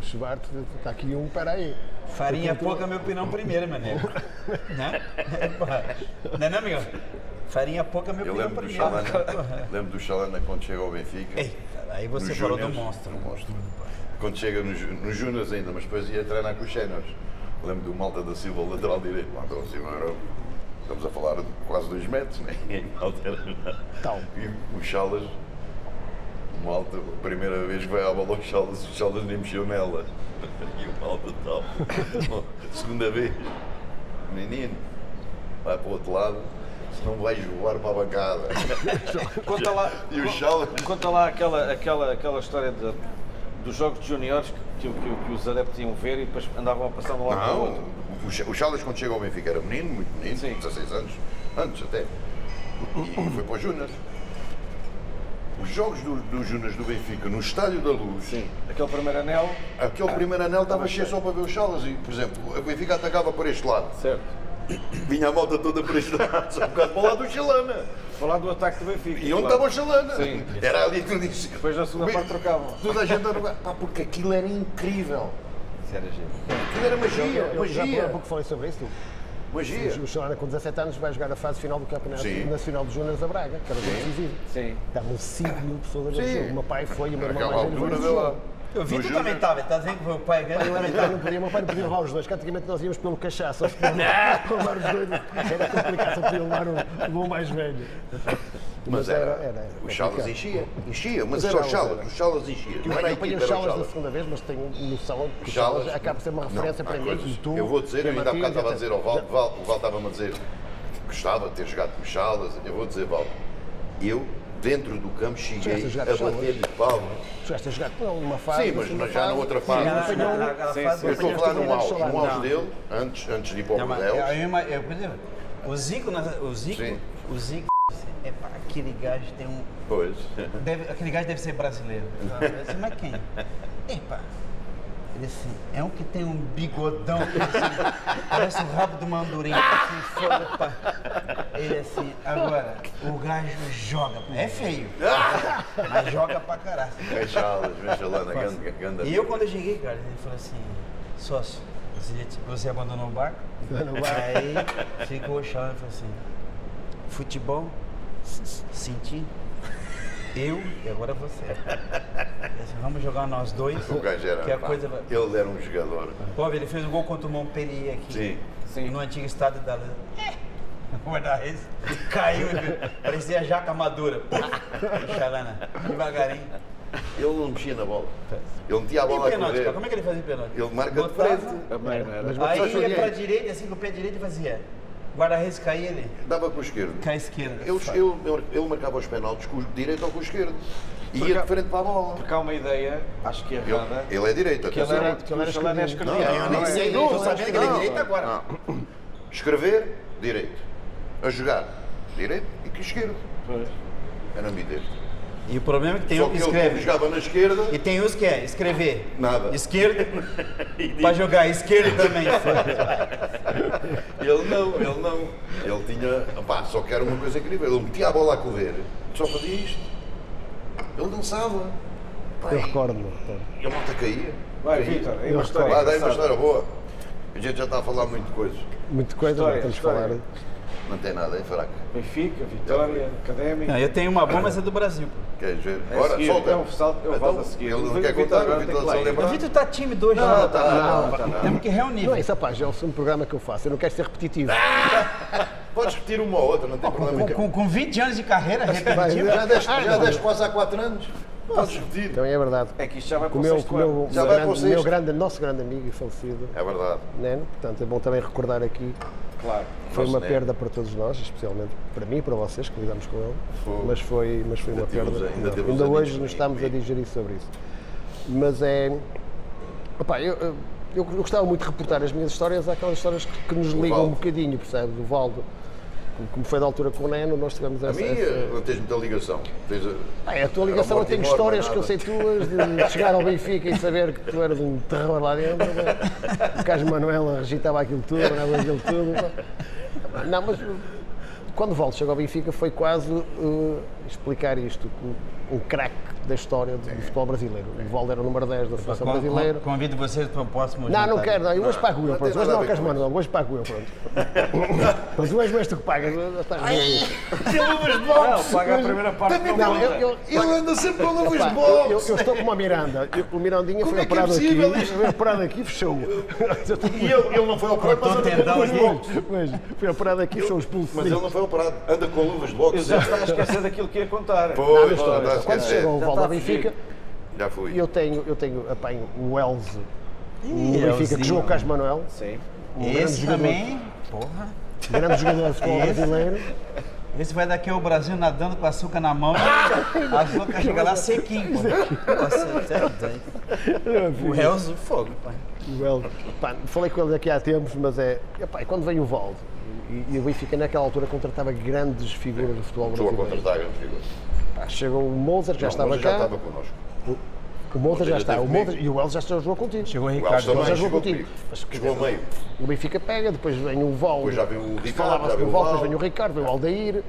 C: O Schwartz, está aqui um, peraí.
D: Farinha pouca, meu pinão primeiro, mané. [LAUGHS] porra. Não é não, Miguel? Farinha pouca, meu pinão
B: do
D: primeiro.
B: Lembro do Chalana quando chega ao Benfica.
D: Ei, aí você falou do monstro.
B: do monstro. Quando chega nos, nos Júniors ainda, mas depois ia treinar com os séniores. Lembro do Malta da Silva, lateral direito. Malta da Silva era, estamos a falar de quase dois metros, né? [LAUGHS] E Malta era nada.
C: Tal.
B: E o Chalas, o Malta, a primeira vez que vai à bola ao Chalas, o Chalas nem mexeu nela. [LAUGHS] E o Malta tal. [LAUGHS] Segunda vez, menino, vai para o outro lado, senão vais voar para a bancada.
A: Conta lá,
B: E o Chalas.
A: conta lá aquela, aquela, aquela história de- dos jogos de juniores que, que, que- que os adeptos iam ver e depois andavam a passar de um lado para o
B: Não,
A: outro.
B: O Cha- o Chalas quando chega ao Benfica era menino, muito menino,
A: Sim.
B: 16 anos, antes até. E foi para os Júniors. Os jogos do- dos Júniors do Benfica no Estádio da Luz,
A: Sim. Aquele primeiro anel,
B: aquele primeiro anel estava cheio só para ver os Chalas. E, por exemplo, o Benfica atacava por este lado.
A: certo.
B: Vinha a malta toda por este lado, só um bocado para o lado do Chalana.
A: Falar do ataque do Benfica.
B: E onde
A: claro.
B: estava o Chalana?
A: Sim.
B: Era ali que tu disse.
A: Depois na segunda parte trocavam.
B: Toda a gente era. Pá, porque aquilo era incrível.
A: Isso era giro.
B: Aquilo era magia,
C: Eu já há
B: magia,
C: pouco falei sobre isso.
B: magia.
C: O Chalana, com 17 anos, vai jogar a fase final do Campeonato
B: Sim.
C: Nacional de Júniors a Braga, que era decisivo.
A: Sim.
C: Estavam 5 mil pessoas a ver o
B: Sim.
C: jogo. O meu pai foi e o meu irmão mais velho foi no jogo.
D: Eu vi tu também estava, está dizendo que foi o pai grande,
C: Eu
D: eu
C: era eu não podia, o meu pai não podia levar os dois, que antigamente nós íamos pelo cachaça, só se podia levar os dois, era complicado, só podia levar o, o bom mais velho.
B: Mas era, o Chalas
C: complicado.
B: enchia, enchia, mas
C: Os
B: era o
C: Chalas,
B: Chalas,
C: era.
B: o Chalas enchia. Não
C: Eu
B: era a
C: apanhei os
B: era
C: Chalas da
B: Chalas.
C: segunda vez, mas tenho noção que
B: Chalas-
C: Chalas acaba por ser uma
B: Não,
C: referência
B: há
C: para mim.
B: coisas-
C: E tu,
B: eu vou dizer, eu
C: é
B: ainda há bocado estava a dizer ao Val, Val, o Val estava-me a dizer que gostava de ter jogado com Chalas. Eu vou dizer, Val, eu dentro do campo cheguei
C: a Chalas?
B: bater-lhe palmas.
C: Chegaste a jogar com ele numa fase.
B: Sim, mas
C: segunda
B: já na
C: fase,
B: outra
C: sim,
B: fase.
C: não apanhou
D: na-
C: um-
D: naquela
A: Sim, sim.
B: Eu estou a falar no auge, no
C: Chalas.
B: auge dele, antes, antes de ir para o
D: Não, mas,
B: Bordeaux.
D: eu, eu, o Zico, o Zico,
B: Sim.
D: o Zico, é pá, aquele gajo tem um,
B: Pois.
D: deve, aquele gajo deve ser brasileiro. [LAUGHS] Eu disse, mas quem? Epa, ele assim, é um que tem um bigodão, assim, parece o rabo do mandurim, assim, foda, pá. Ele assim, agora, o gajo joga, é feio, mas joga pra caralho.
B: Ganda, ganda.
D: E eu quando eu cheguei, cara, ele falou assim, sócio, você, você abandonou o barco? Aí ficou o chão e falou assim, futebol, senti, eu e agora você. Vamos jogar nós dois,
B: O
D: que a coisa vai...
B: Ele era um jogador.
D: Pô, ele fez um gol contra o Montpellier aqui.
B: Sim.
A: Sim.
D: No antigo estádio da Luz. [LAUGHS] Guarda-redes. Caiu, parecia jaca madura. Xalana, devagarinho.
B: Ele não mexia na bola. Ele metia a
D: E
B: bola a correr.
D: cara, como é que ele fazia pênalti?
B: Ele marca de
D: Botava,
B: frente.
A: Não era.
C: Mas
D: Aí ia pra direita, assim com o pé direito e fazia. Guarda-redes caía ele,
B: Dava com o esquerdo.
D: cai à esquerda.
B: Eu, eu, eu- ele marcava os penaltis com o direito ou com o esquerdo. E ia de frente para a bola.
A: Porque há uma ideia, acho que errada,
B: Ele, ele é direito,
A: que ele era,
C: que ele era
A: é
C: esquerdino.
B: Não,
D: Eu nem
B: não,
D: sei, sabendo que ele é
B: não.
D: direito agora.
B: Não. Escrever, direito. A jogar, direito e que esquerdo.
A: Pois.
B: Era ambidestro.
D: E o problema é que tem
B: Só
D: um
B: que
D: que escreve.
B: jogava na esquerda,
D: E tem uns que é escrever.
B: Nada.
D: Esquerda. [LAUGHS] pra jogar esquerda também. [LAUGHS] [LAUGHS]
B: ele não, ele não. Ele tinha, pá, só que era uma coisa incrível. Ele metia a bola a correr, só fazia isto. Ele dançava. Pá,
C: Eu recordo-me. recordo.
B: E a malta caía.
A: Vai. Vitor, aí uma história.
B: Lá, daí uma história boa. A gente já está a falar muito de coisas.
C: Muita coisa,
A: História,
C: não temos falar.
B: Não tem nada, é fraco.
A: Benfica, Vitória, Académica.
D: Não, eu tenho uma boa, mas é do Brasil. pô.
B: Queres ver?
A: É
B: Bora,
A: seguir,
B: solta.
A: é um salto, um
B: Então,
A: volta a seguir.
B: Ele não quer contar, o Vitor só
A: ir.
D: O
B: lembrar.
D: Vitor tá tímido hoje.
B: Não,
D: né?
B: tá, não, tá, não.
D: Temos que reunir.
C: Não é isso, rapaz, é o segundo programa que eu faço. Eu não quero ser repetitivo.
B: Podes repetir uma ou outra, não tem problema.
D: Com, com, com 20 anos de carreira, repetitivo.
B: Já deste, já deste quase há 4 anos. Podes repetir.
C: Então é verdade.
A: É que isto já vai para
C: Com
A: o
C: o meu, meu.
B: Já
C: meu
B: vai
C: grande, meu grande, nosso grande amigo e falecido,
B: É verdade.
C: Neno. Portanto, é bom também recordar aqui.
A: Claro.
C: Foi uma perda para todos nós, especialmente para mim e para vocês que lidamos com ele.
B: Foi.
C: Mas foi, mas foi uma
B: Ainda tivemos-
C: perda.
B: ainda
C: ainda
B: amigos
C: hoje nos estamos a digerir sobre isso. Mas é. Opá, eu, eu- eu gostava muito de reportar as minhas histórias àquelas histórias que, que nos ligam um bocadinho, percebe? Do Valdo. Como- foi da altura com o Neno, nós tivemos
B: A
C: essa.
B: mim
C: essa-
B: tens muita ligação. Tens a...
C: Ah, é a tua ligação, eu
B: e
C: tenho
B: morte,
C: histórias que
B: é
C: eu sei tuas, de chegar ao Benfica e saber que tu eras um terror lá dentro. O Carlos Manuel agitava aquilo tudo, andava aquilo tudo. Não, mas quando o Valdo chegou ao Benfica foi quase uh, explicar isto, que um craque da história do futebol brasileiro. O Valdo era o número 10 da seleção
D: Con-
C: brasileira.
D: con- Convido vocês para o próximo
C: Não, não quero, não. Eu hoje pago eu, pronto. Hoje não é o
B: com
C: Manuel, hoje pago eu, pronto. Mas hoje és tu que pagas. estás bem.
A: Não, paga a primeira parte não,
C: eu, eu, eu,
B: Ele anda sempre com luvas de
C: eu, eu,
B: boxe.
C: eu estou como a Miranda. Eu- o Mirandinha
B: Como
C: foi
B: é que é
C: operado aqui.
B: possível isto?
C: Foi operado aqui [LAUGHS] e fechou.
B: E ele, não foi operado, mas
D: o
B: anda com
D: tendão
B: luvas de
D: aqui.
B: boxe.
C: Foi operado aqui e fechou os pulsos.
B: Mas ele não foi operado. Anda com luvas de boxe.
A: Eu já estava a esquecer daquilo que ia contar.
B: Pois, não,
C: Quando
B: esquecer.
C: chega o Valdo
A: está
C: ao
A: a fugir.
C: Benfica,
B: Já fui.
C: eu tenho, eu tenho apanho o Elze no Benfica, que jogou com o Manuel.
A: Sim.
C: Um
D: Esse também, porra.
C: grande jogador de futebol [LAUGHS] brasileiro.
D: Esse vai daqui ao Brasil nadando com açúcar na mão. [LAUGHS] As loucas chegam lá sequinho, até O Elzo, fogo, pai.
C: O Elze. Pá, falei com ele daqui há tempos, mas é. Epá, quando veio o Valdo, e, e o Benfica naquela altura contratava grandes figuras do futebol
B: Estou a
C: brasileiro.
B: contratar grande figura.
C: Pá, chegou o Moser, já
B: Não,
C: estava
B: mas
C: cá.
B: já estava connosco.
C: O Moser já
B: já
C: está. O
B: comigo.
C: e o Elze já jogou contigo.
D: Chegou o
B: O
D: Ricardo.
B: também
C: já jogou
B: chegou
C: contigo. Mas,
B: Chegou a meio.
C: O Benfica pega, depois vem o Valdo.
B: Depois já vem o Ricardo,
C: Falava-se do
B: vem o
C: Valdo, depois vem o Ricardo, vem o Aldair.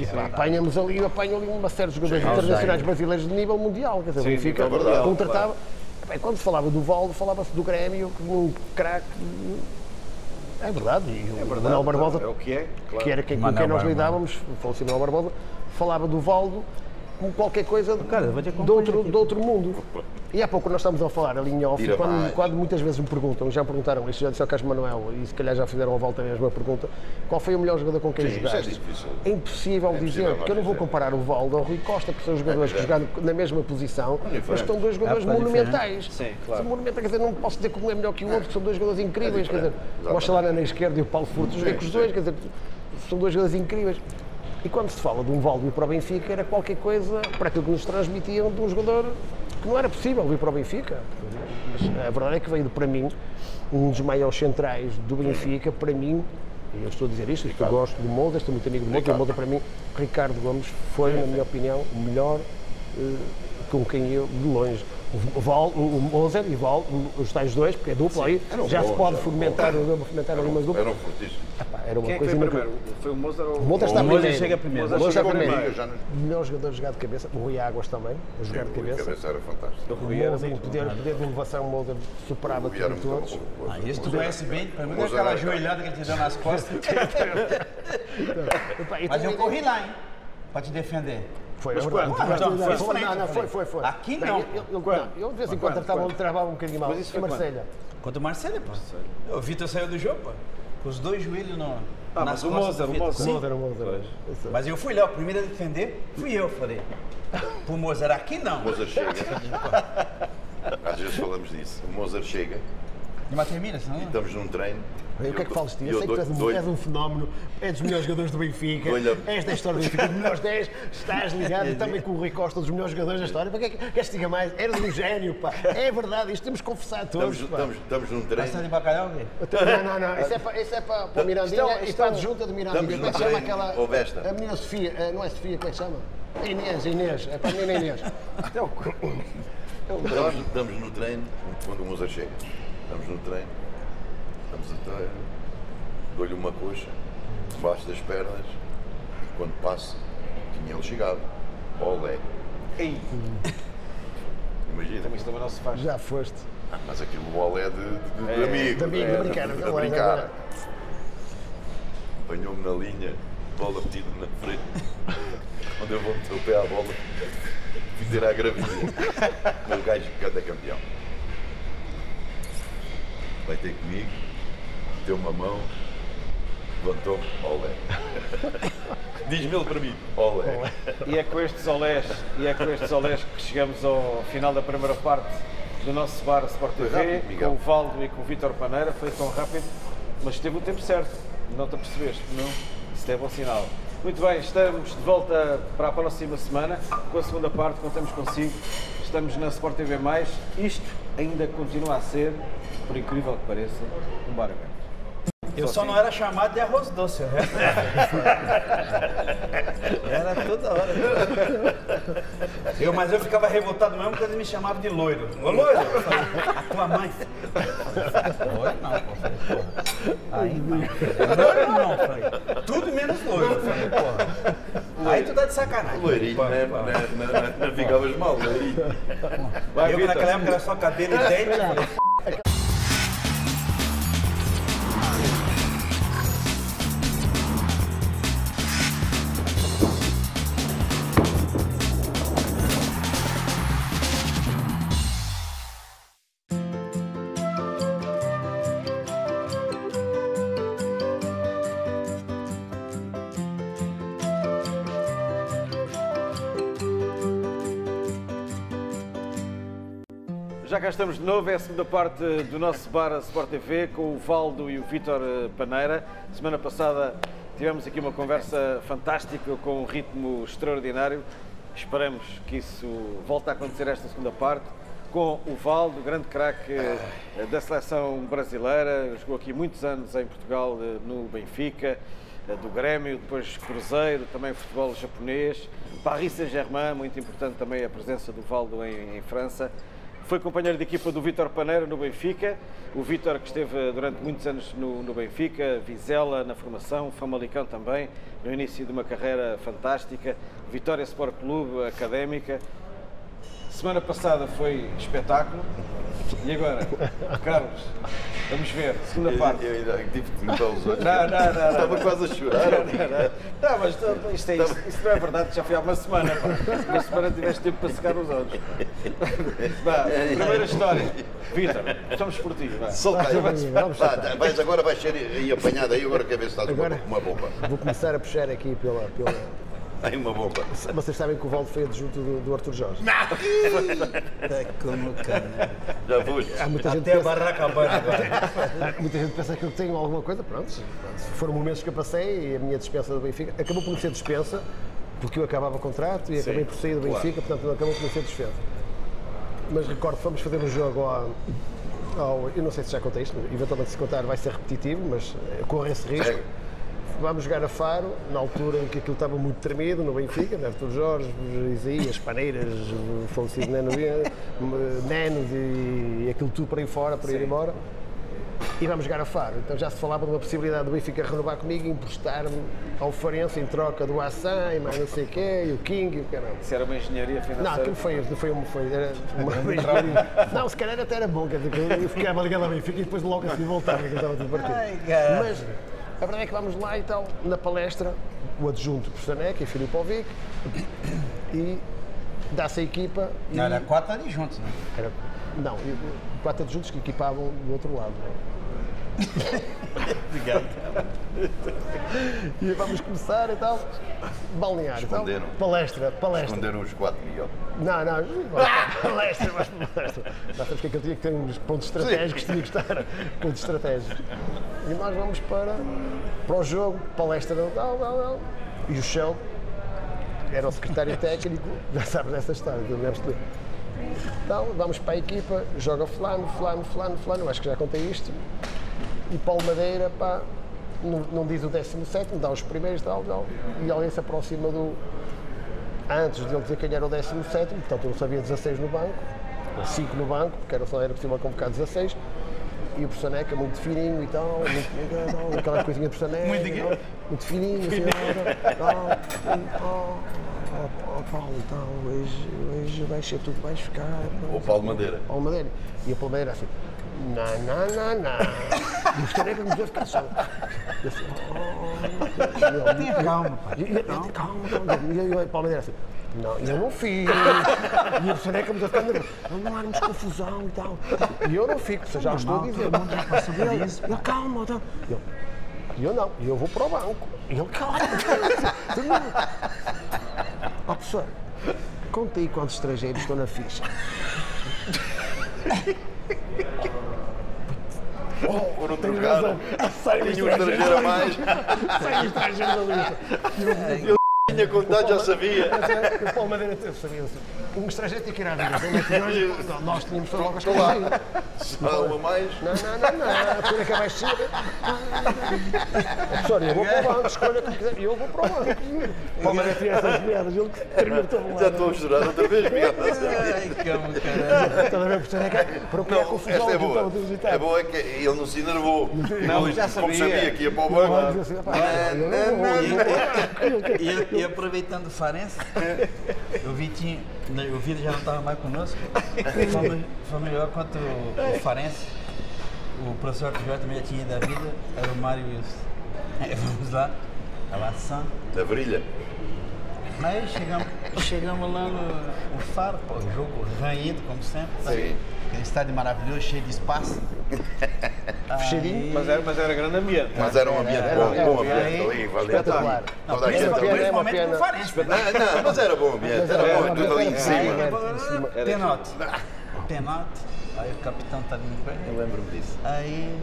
C: E pá, apanhamos ali, apanham ali uma série de jogadores internacionais brasileiros de nível mundial. Quer dizer, o
A: Sim,
C: Benfica
B: é verdade,
C: contratava. Epá, e quando se falava do Valdo, falava-se do Grêmio, que um craque. É verdade. E o Manuel Barbosa
A: É o que é, claro.
C: que era quem, com quem nós lidávamos, o falecido Manuel Barbosa, falava do Valdo como qualquer coisa de,
D: Cara, acompanhar
C: outro, de outro mundo. E há pouco nós estamos a falar ali em off,
B: Tira
C: e quando,
B: mais.
C: quando muitas vezes me perguntam, já me perguntaram isto, já disse ao Carlos Manuel, e se calhar já fizeram a volta a mesma pergunta, qual foi o melhor jogador com quem
B: Sim, isso é
C: jogaste?
B: difícil.
C: É impossível dizer,
B: impossível
C: porque eu não vou comparar o Valdo ao Rui Costa, porque são jogadores que
B: diferente.
C: jogaram na mesma posição, mas
B: diferente.
C: estão dois jogadores
D: É,
C: monumentais.
A: Sim, claro.
C: São monumentais, quer dizer, não posso dizer que um é melhor que o outro, são dois jogadores incríveis, quer dizer, o Ochalana na esquerda e o Paulo Furto, joguei com os dois, quer dizer, são dois jogadores incríveis. E quando se fala de um Valdo para o Benfica, era qualquer coisa para aquilo que nos transmitiam de um jogador que não era possível vir para o Benfica. Mas a verdade é que veio para mim um dos maiores centrais do Benfica, para mim, e eu estou a dizer isto, isto eu gosto do Molder, estou muito amigo do Molder, o. Molder para mim, Ricardo Gomes foi, na minha opinião, o melhor eh, com quem eu, de longe. O, Val, o, o Moser e o Val, os tais dois, porque é duplo aí, já se pode
B: eram
C: fomentar,
B: bons.
C: fomentar ali uma dupla.
B: Eram fortíssimos.
C: Epá, era uma
A: Quem é que
C: coisa
A: foi primeiro? Foi o Mozart ou
C: O Moser está
D: O Moser chega primeiro.
C: O Moser
A: chegou
C: primeiro.
A: primeiro.
B: Já não-
C: O melhor jogador a jogar de cabeça, o Rui Águas também, a jogar de
B: O
C: cabeça.
B: cabeça era fantástico.
C: O Moser, em poder, poder de elevação, o Moser superava
B: O
C: tudo e todos.
D: Ah, isso tu conhece bem, para mim é
B: Moser
D: aquela
B: era-
D: joelhada que ele te deu nas costas. [LAUGHS] Mas eu corri lá, hein? Pra te defender.
C: Foi,
A: Mas
C: é verdade.
A: quando?
C: Não, não,
D: foi
C: foi, não, não, foi, foi, foi.
D: Aqui não.
C: Eu, eu,
A: Quando?
C: não, eu de vez em
A: Quando?
C: quando tratava,
A: Quando?
C: travava um bocadinho mal.
A: Mas isso foi quando?
C: Marselha.
D: Contra o Marcelo, pô. O Vitor saiu do jogo, pô. Com os dois joelhos no,
A: Ah, mas o
D: do
A: o
C: o Moser. Isso.
D: Mas eu fui lá, o primeiro a defender fui eu, falei. Pro Mozer aqui não.
B: O Mozart chega. [LAUGHS] Às vezes falamos disso. O Mozart chega
D: E mas termina, senão.
B: e estamos num treino.
C: O que é que falas de ti?
B: e
C: Eu sei que tu és um, és um fenómeno, és dos melhores jogadores do Benfica.
B: Dou-lhe a-
C: Esta é a história do Benfica, dos melhores 10, estás ligado [LAUGHS] também com o Rui Costa, dos melhores jogadores da história. Para que é que queres que diga mais? Eres um gênio, pá. É verdade, isto temos que confessar todos.
B: Estamos,
C: pá.
B: estamos, estamos num
D: Pasta
B: treino.
D: de bacalhau?
C: Então, Não, não, não. Isso é para, isso é para, para o Mirandinha
A: Isto é
C: e para
A: é
C: a adjunta de Mirandinha. Como é que chama aquela. A menina Sofia. eh, Não é Sofia, como é que chama? A Inês, a Inês. É para a menina Inês.
A: Isto é o- é o
B: Estamos, estamos no treino quando o Mozart chega. Estamos no treino. Estamos a treino. Dou-lhe uma coxa debaixo das pernas. E quando passa, tinha ele chegado. Olé.
A: Ei,
B: Imagina.
A: também isto também não se faz.
C: Já foste.
B: Ah, mas aquilo o olé de, de, de,
A: É,
B: amigo.
C: de amigo, de brincar,
B: De,
C: é,
B: brincar.
C: agora.
B: Apanhou-me na linha, bola metida na frente. [LAUGHS] Quando eu vou meter o pé à bola, fizer a gravidez. O gajo que é campeão. Vai ter comigo, meteu uma mão, levantou-me, olé. [LAUGHS] Diz-me ele para mim, olé.
A: E é com estes olés, e é com estes olés que chegamos ao final da primeira parte do nosso bar Sport TV,
B: rápido,
A: com o Valdo e com o Vítor Paneira, foi tão rápido, mas teve o tempo certo, não te apercebeste, não? Isso é bom sinal. Muito bem, estamos de volta para a próxima semana, com a segunda parte, contamos consigo, estamos na Sport TV+, isto ainda continua a ser, por incrível que pareça, um bar aberto.
D: Eu só não era chamado de arroz doce, resto era toda hora. Eu, mas eu ficava revoltado mesmo quando eles me chamavam de loiro. Ô loiro! Eu falei, a tua mãe. Loiro não, pô. Eu. Aí não. Loiro não, eu falei. Tudo menos loiro. Eu falei, porra. Aí tu tá de sacanagem.
B: Loirinho,
D: Pô,
B: né?
D: pô.
B: Não, não ficavas mal, loirinho.
D: Eu naquela época era só cabelo e dente.
A: Estamos de novo, é a segunda parte do nosso bar Sport TV com o Valdo e o Vítor eh, Paneira. Semana passada tivemos aqui uma conversa fantástica com um ritmo extraordinário. Esperamos que isso volte a acontecer esta segunda parte. Com o Valdo, grande craque eh, da seleção brasileira, jogou aqui muitos anos em Portugal eh, no Benfica, do Grêmio, depois Cruzeiro, também futebol japonês, Paris Saint-Germain, muito importante também a presença do Valdo em, em França. Foi companheiro de equipa do Vítor Paneira no Benfica. O Vítor que esteve durante muitos anos no, no Benfica, Vizela na formação, Famalicão também, no início de uma carreira fantástica. Vitória Sport Clube, académica. Semana passada foi espetáculo. E agora, Carlos, vamos ver, segunda
B: Eu,
A: parte.
B: eu ainda tive de limpar os olhos.
A: Não, não, não, não.
B: Estava quase a chorar.
A: Não, mas tu- isto, é, isto, isto não é verdade, já foi há uma semana. pá. Uma semana tiveste tempo para secar os olhos. Vá, primeira história. Vitor, estamos por ti. Vá.
B: Solta aí.
C: Vamos, vamos
B: Vá,
C: soltar.
B: vais, agora vais ser aí apanhado aí, agora com uma,
C: Agora?
B: com uma bomba.
C: Vou começar a puxar aqui pela. pela...
B: Aí uma bomba.
C: Vocês sabem que o Valdo foi adjunto do, do Arthur Jorge.
D: É como cana.
B: Já vou.
C: Há muita gente,
D: Até a
C: pensa,
D: barraca agora. [LAUGHS]
C: muita gente pensa que eu tenho alguma coisa, pronto. Foram momentos que eu passei e a minha dispensa do Benfica acabou por não ser dispensa, porque eu acabava o contrato e acabei por sair do Benfica, portanto não acabou por não ser dispensa. Mas recordo, fomos fazer um jogo ao, ao- Eu não sei se já contei isto, eventualmente se contar vai ser repetitivo, mas eh, corro esse risco. Vamos jogar a Faro, na altura em que aquilo estava muito tremido, no Benfica, né? Artur Jorge, Isaías, Paneiras, o falecido Neno, Nenos e, aquilo tudo para ir fora, para ir embora. E vamos jogar a Faro. Então já se falava de uma possibilidade do Benfica renovar comigo e emprestar-me ao Farense em troca do Assan e mais não sei o quê, e o King e o caramba.
A: Isso era uma engenharia
C: Não,
A: financeira.
C: aquilo foi, foi, um- foi era uma, Não, se calhar até era bom, quer dizer, que eu ficava ligado ao Benfica e depois logo assim voltava, que eu estava tudo partido.
D: Cara.
C: Mas a verdade é que vamos lá e tal, na palestra, o adjunto, professor Neca e Filipovic, e dá-se a equipa. E
D: Não, era quatro ali juntos, né?
C: era- não, e quatro adjuntos que equipavam do outro lado. [LAUGHS]
D: Obrigado.
C: E vamos começar e tal, balneário. e tal.
B: Esconderam.
C: Palestra, palestra.
B: Esconderam os quatro, Miguel.
C: Não, não, [LAUGHS] palestra, mas palestra. Nós sabemos que aquilo tinha que ter uns pontos estratégicos, tinha que estar pontos estratégicos. E nós vamos para, para o jogo, palestra, tal, tal, tal. E o show era o secretário técnico, [LAUGHS] já sabes dessa história, deves ter. Então, vamos para a equipa, joga fulano, fulano, fulano, fulano, eu acho que já contei isto. E Paulo Madeira, pá, não, não diz o 17, dá os primeiros, tal, tal. E alguém se aproxima do, antes de ele dizer quem era o 17, portanto eu sabia 16 no banco, ou 5 no banco, porque era só era possível convocar 16. E o professor Neca muito fininho e tal, muito, tal, aquela coisinha do professor Neca.
D: Muito
C: muito fininho, assim, tal, tal, oh, Paulo e tal, hoje, hoje vai ser tudo, vais ficar.
B: O Paulo Madeira.
C: Paulo Madeira. E a Paulo Madeira assim, não, não, não, não. E o professor Neca começou a ficar só. E assim, oh, e
D: Tenha calma, pai.
C: e, e, calma, calma. E o Palmeiras assim, não, eu não fiz. E o Soneca me ficar nervoso. Não armos confusão e tal. E eu não fico, você já estou a dizer.
D: todo mundo já passou por
C: E
D: isso,
C: ele, calma, tal. E eu, e eu não, e eu vou para o banco. E ele, calma. Ó professor, conta aí quantos estrangeiros estão na ficha.
B: Foram
C: Tens
B: trocar.
C: razão. Sai o
B: Tinha um estrangeiro a mais.
C: Sai o estrangeiro da lista. [LAUGHS] Eu, eu,
B: Tinha contado, já sabia.
C: É, o Paulo Madeira teve, sabia. Um estrangeiro tinha que ir à vida. É que nós, não, tínhamos logo as coisas aí.
B: Só uma mais.
C: Não, não, não, não. Por é que vai ser. Professor, eu vou para o banco, escolha como quiser. Eu vou para o banco. O Paulo Madeira tinha essas merdas. Ele terminou todo
B: Já
C: lado.
B: estou a chorar outra vez, [LAUGHS] Miguel.
D: Ai, calma, caralho.
C: Estás a ver, professor? É que é a
B: Não,
C: confusão
B: é boa.
C: então.
B: É boa é que ele não se enervou.
A: Não, já
B: Como
A: sabia.
B: sabia que ia para o
C: Não,
B: banco.
C: dizer assim, "Pá, eu não eu não vou."
D: E, aproveitando o Farense, o Vitinho, né, o Vitor já não estava mais conosco. [LAUGHS] Foi, foi melhor quanto o, o Farense. O professor que já também já tinha ido da vida, era o Mário Wilson. Aí [LAUGHS] vamos lá, a lação.
B: Da virilha.
D: Aí chegamos, chegamos lá no, no Faro, pô, jogo ranhido, como sempre. tá?
B: Sim.
D: Aquele estádio maravilhoso, cheio de espaço. [LAUGHS]
C: Fecheirinho.
A: Mas era, mas era grande ambiente.
B: Mas era um ambiente
C: Era-
B: bom,
C: era-
B: bom ambiente ali, valia
C: espetacular.
B: A
D: Principalmente-
C: uma
D: pro Farense.
B: Não, não, mas era bom ambiente,
C: Mas
B: era
C: era
B: bom, tudo ali em cima.
D: Penote. Penote. Aí o capitão tá ali no pé.
B: Eu lembro-me disso.
D: Aí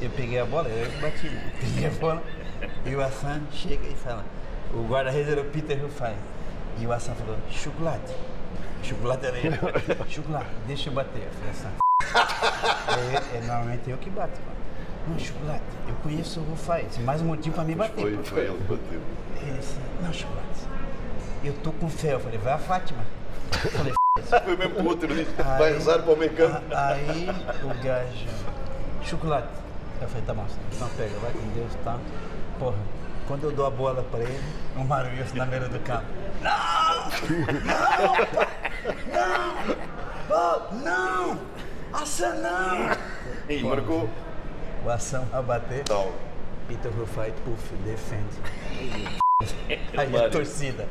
D: eu peguei a bola, eu bati, né? [LAUGHS] Peguei a bola e o Assan chega e fala. O guarda-redes era o Peter Rufai. E o Assan falou, chocolate. Chocolate era ele. [LAUGHS] chocolate, deixa eu bater. Eu falei, [LAUGHS] é, é normalmente eu que bato, mano. Não, chocolate, eu conheço o Rufai. Isso é mais um motivo pra me bater.
B: Foi,
D: pô."
B: foi ele que bateu.
D: Ele disse, não, chocolate. Eu tô com fé. Eu falei, vai a Fátima. Eu falei, [LAUGHS]
B: Foi mesmo que o outro disse, vai rezar para o meio campo.
D: A- Aí o gajo, chocolate. Eu falei, tá bom, então pega, vai com Deus, tá? Porra, quando eu dou a bola pra ele, o Mário na beira do campo. Não! Não! Não! Pô, não! Ação não!
B: E marcou.
D: O ação a bater,
B: Tal.
D: Peter Rufai, puf, defende. [LAUGHS] Aí a torcida.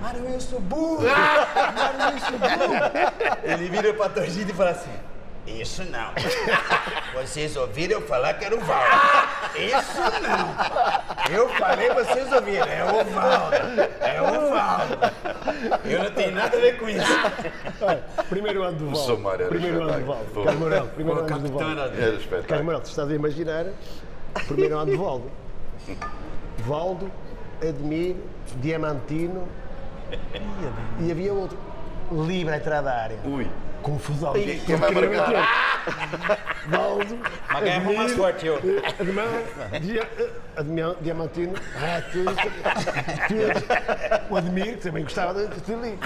D: Mário Wilson burro! Mário Wilson burro! Ele vira pra torcida e fala assim: Isso não. [LAUGHS] Vocês ouviram eu falar que era o Valdo. Isso não. Eu falei, vocês ouviram. É o Valdo. É o Valdo. Eu não tenho nada a ver com isso.
C: Primeiro ano do Val.
B: Somário era
C: Primeiro ano do Val.
B: espetáculo.
C: Carlos Morel, primeiro
D: O
C: ano do
D: capitão
C: Val.
D: era
B: Era
C: Carlos
B: espetáculo.
C: Morel, tu estás a imaginar primeiro ano de Valdo. Valdo, Admir, Diamantino e havia outro. Livre à entrada da área.
B: Ui.
C: Confusão.
B: Quem- quem vai marcar?
C: era [LAUGHS] Valdo,
D: Mas ganhamos mais forte eu.
C: Admir, Dia- Admir- Diamantino, ah. O Admir, que também gostava de tudo ali.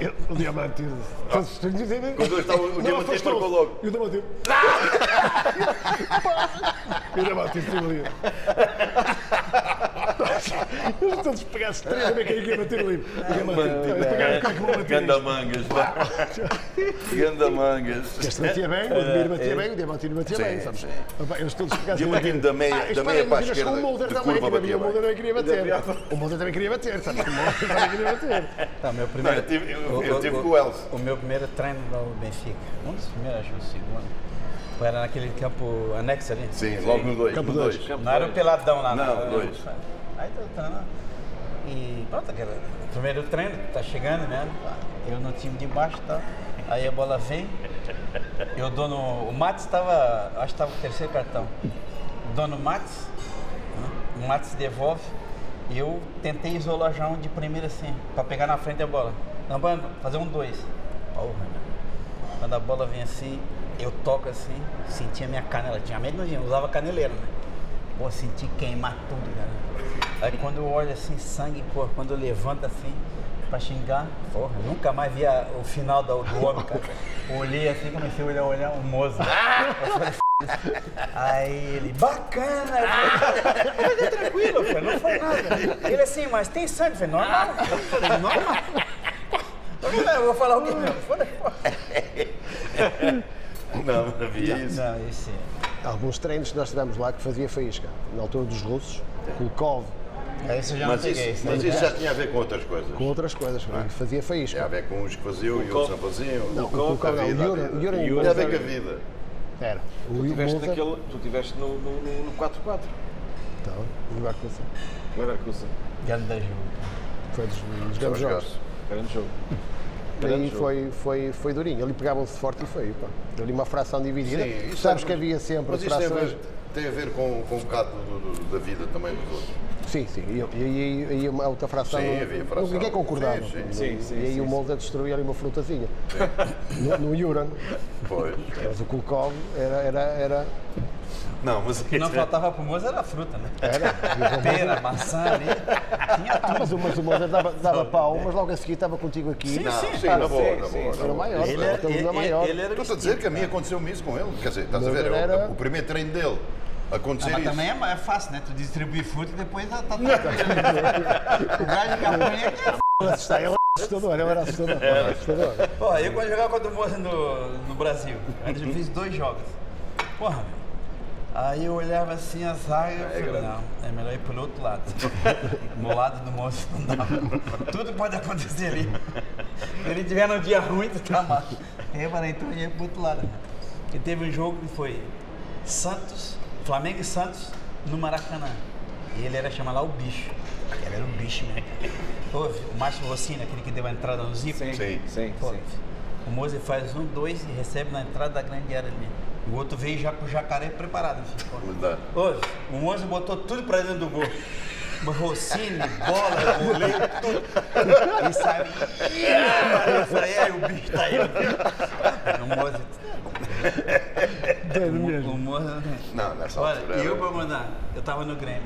C: Eu- O Diamantino. todos- todos dizem-
B: Quando eu estava, o Diamantino marcou logo.
C: E o Diamantino. [LAUGHS] E o Diamantino tudo [LAUGHS] ali. Eles todos pegassem três, a quem é que ia bater ali. O Diamantino. Eles pegaram o cara que vão bater.
B: Ganda mangas. Ganda mangas.
C: Este batia bem, o Admir batia bem, o Diamantino batia bem, Eles todos pegassem
B: Diamantino da meia-
C: Ah,
B: da meia para a esquerda,
C: O Mulder
B: de
C: também, o
B: batia
C: Mulder também queria bater. O Mulder também queria bater, sabes? O Mulder também queria bater.
D: Tá, meu
B: Não,
D: primeiro.
B: eu tive, eu, eu tive com o Elcio.
D: O meu primeiro treino no Benfica. Um dos primeiros, acho que o segundo. Era naquele campo anexo ali.
B: Sim, logo no 2.
C: Campo
B: No
C: dois.
B: 2.
D: Não era o peladão lá,
B: Não,
D: Era-
B: dois.
D: Aí tô treinando. E pronto, aquele primeiro treino, tá chegando, né? Eu no time de baixo tal. Aí a bola vem. Eu dou no. O Matos estava. Acho que estava o terceiro cartão. Dou no Matos. né? O Matos devolve. E eu tentei isolar já um de primeira assim, pra pegar na frente a bola. Não, fazer um dois. Quando a bola vem assim, eu toco assim, senti a minha canela. Tinha medo, não usava caneleira, né? Pô, senti queimar tudo, cara. Aí quando eu olho assim, sangue, pô, quando eu levanto assim, pra xingar, porra, nunca mais via o final do, do homem, cara. Olhei assim, comecei a olhar, olhar o moço. Eu falei, "F***". Aí ele, bacana! Mas é tranquilo, falei, não foi nada. Ele assim, mas tem sangue? Eu falei, normal. Falei, normal. Eu vou falar o quê mesmo? Pô.
B: Não, não havia isso.
D: Não, esse.
C: Alguns treinos que nós tivemos lá que fazia faísca. Na altura dos russos, Kulkov,
D: Esse eu já não
B: Mas
D: peguei.
B: isso,
D: esse
B: mas
D: daí.
B: isso já tinha a ver com outras coisas.
C: com outras coisas, fazia faísca.
B: Tinha a ver com uns que faziam e outros não faziam.
C: Não, o
B: Com a
C: Kulkov não, o
B: Tinha a ver com a vida.
C: Era. O
A: Tu tiveste,
C: Mulder-
A: naquele, tu tiveste no, no, no, no 4-4.
C: Então, o Leverkusen.
A: Leverkusen.
D: Grande jogo.
C: Foi dos, dos grandes jogos.
A: Grande jogo. Grande
C: Aí foi, foi, foi durinho. Ali pegavam-se forte e feio. Pá. Ali uma fração dividida.
B: Sim,
C: Sabes
B: é-
C: que havia sempre
B: Mas isto tem a
C: frações.
B: ver, tem a ver com, com um bocado do- do- da vida também dos outros.
C: Sim, sim. E, e, e, e uma outra fração.
B: Sim, havia fração.
C: Ninguém concordava.
B: Sim, sim,
A: sim, sim,
C: e aí
A: sim,
C: o
A: sim.
C: Molder destruiu ali uma frutazinha. No, no Yuran.
B: Pois.
C: Mas o Kulkov era. era, era,
B: Não, mas
D: O que não faltava pro moço era a fruta, né?
C: era. [LAUGHS]
D: Pera, maçã ali. Tinha tudo.
C: Mas, o- mas o Molder dava, dava pau, mas logo a seguir estava contigo aqui.
B: Não,
D: sim,
B: sim, na boa,
A: sim,
B: na
A: sim,
B: boa.
A: sim.
B: na
C: Era
B: boa.
C: maior,
D: Ele
C: era, ele,
D: ele,
C: maior.
D: ele era
B: Estou-te a dizer que a mim aconteceu mesmo com ele. Quer dizer, estás a ver?
C: ele
B: é o-
C: era-
B: O primeiro treino dele acontecer
D: Ah, mas
B: isso.
D: também é, é fácil, né? Tu distribui fruta e depois tá, tá, tá. O campanha é que é
C: Ele assustava- ele era assustador, ele era assustador. Era assustador.
D: Porra, eu quando jogava contra o Moça no, no Brasil, antes eu fiz dois jogos. Porra, meu. Aí eu olhava assim a zaga e falei, não, é melhor ir pelo outro lado. [LAUGHS] No lado do moço não dá. Tudo pode acontecer ali. Se ele tiver num dia ruim, tu tá mal. Eu falei, então ia pro outro lado. Porque teve um jogo que foi Santos, Flamengo e Santos no Maracanã. E ele era chamado lá o bicho. Ele era o bicho mesmo. Houve o Márcio Rossini, aquele que deu a entrada no Zico.
A: Sim,
B: Sim.
A: sim,
D: Pô,
A: sim.
D: O Moze faz um, dois e recebe na entrada da grande área ali. O outro veio já com o jacaré preparado.
B: Mudar.
D: Hoje, o Moze botou tudo pra dentro do gol. Rossini, bola, goleiro, tudo. E saiu. Ih, Eu falei, aí o bicho tá aí. O Moze. O, o Moze.
B: Não, nessa
D: Olha,
B: altura.
D: e eu pra mandar, eu tava no Grêmio.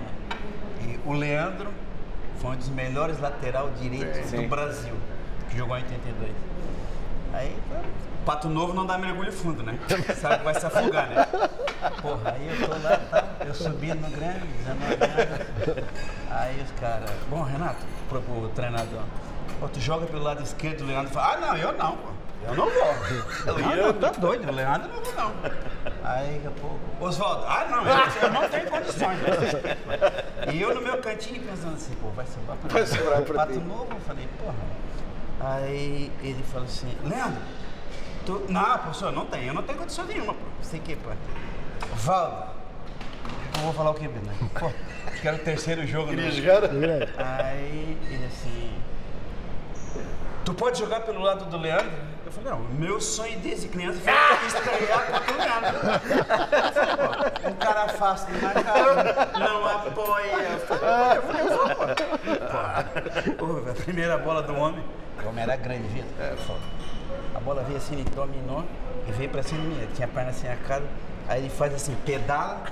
D: E o Leandro foi um dos melhores lateral direitos do Brasil, que jogou em 82. Aí, pato novo não dá mergulho fundo, né? Sabe que vai se afogar, né? Porra, aí eu tô lá, tá, eu subi no Grêmio, 19 anos. Aí os caras, bom, Renato, pro, pro treinador, pô, tu joga pelo lado esquerdo, o Leandro fala, ah, não, eu não, pô. Eu não vou. Ah, não, tá doido, o Leandro não vou não. Aí daqui a pouco, Oswaldo, ah não, eu, eu não tenho condições. E eu no meu cantinho pensando assim, pô, vai sobrar pra
A: Vai sobrar pra
D: Pato novo, eu falei, porra. Aí ele falou assim, Leandro, tu... não, professor, não tem, eu não tenho condição nenhuma, pô. Sei que, pô. Valdo, eu vou falar o quê, Bernardo? [LAUGHS] Pô, acho que era o terceiro jogo.
B: Queria
D: né?
B: jogar?
D: Aí ele assim. Tu pode jogar pelo lado do Leandro? Eu falei, não, meu sonho desde criança foi [LAUGHS] estrear contra o Leandro. Pô, um cara fácil de marcar, não apoia. Eu falei, eu vou, pô. Pô, a primeira bola do homem, o homem era grande, viu? É. A bola veio assim, ele dominou e veio pra cima de mim. Ele tinha a perna assim, a cara. Aí ele faz assim, pedala.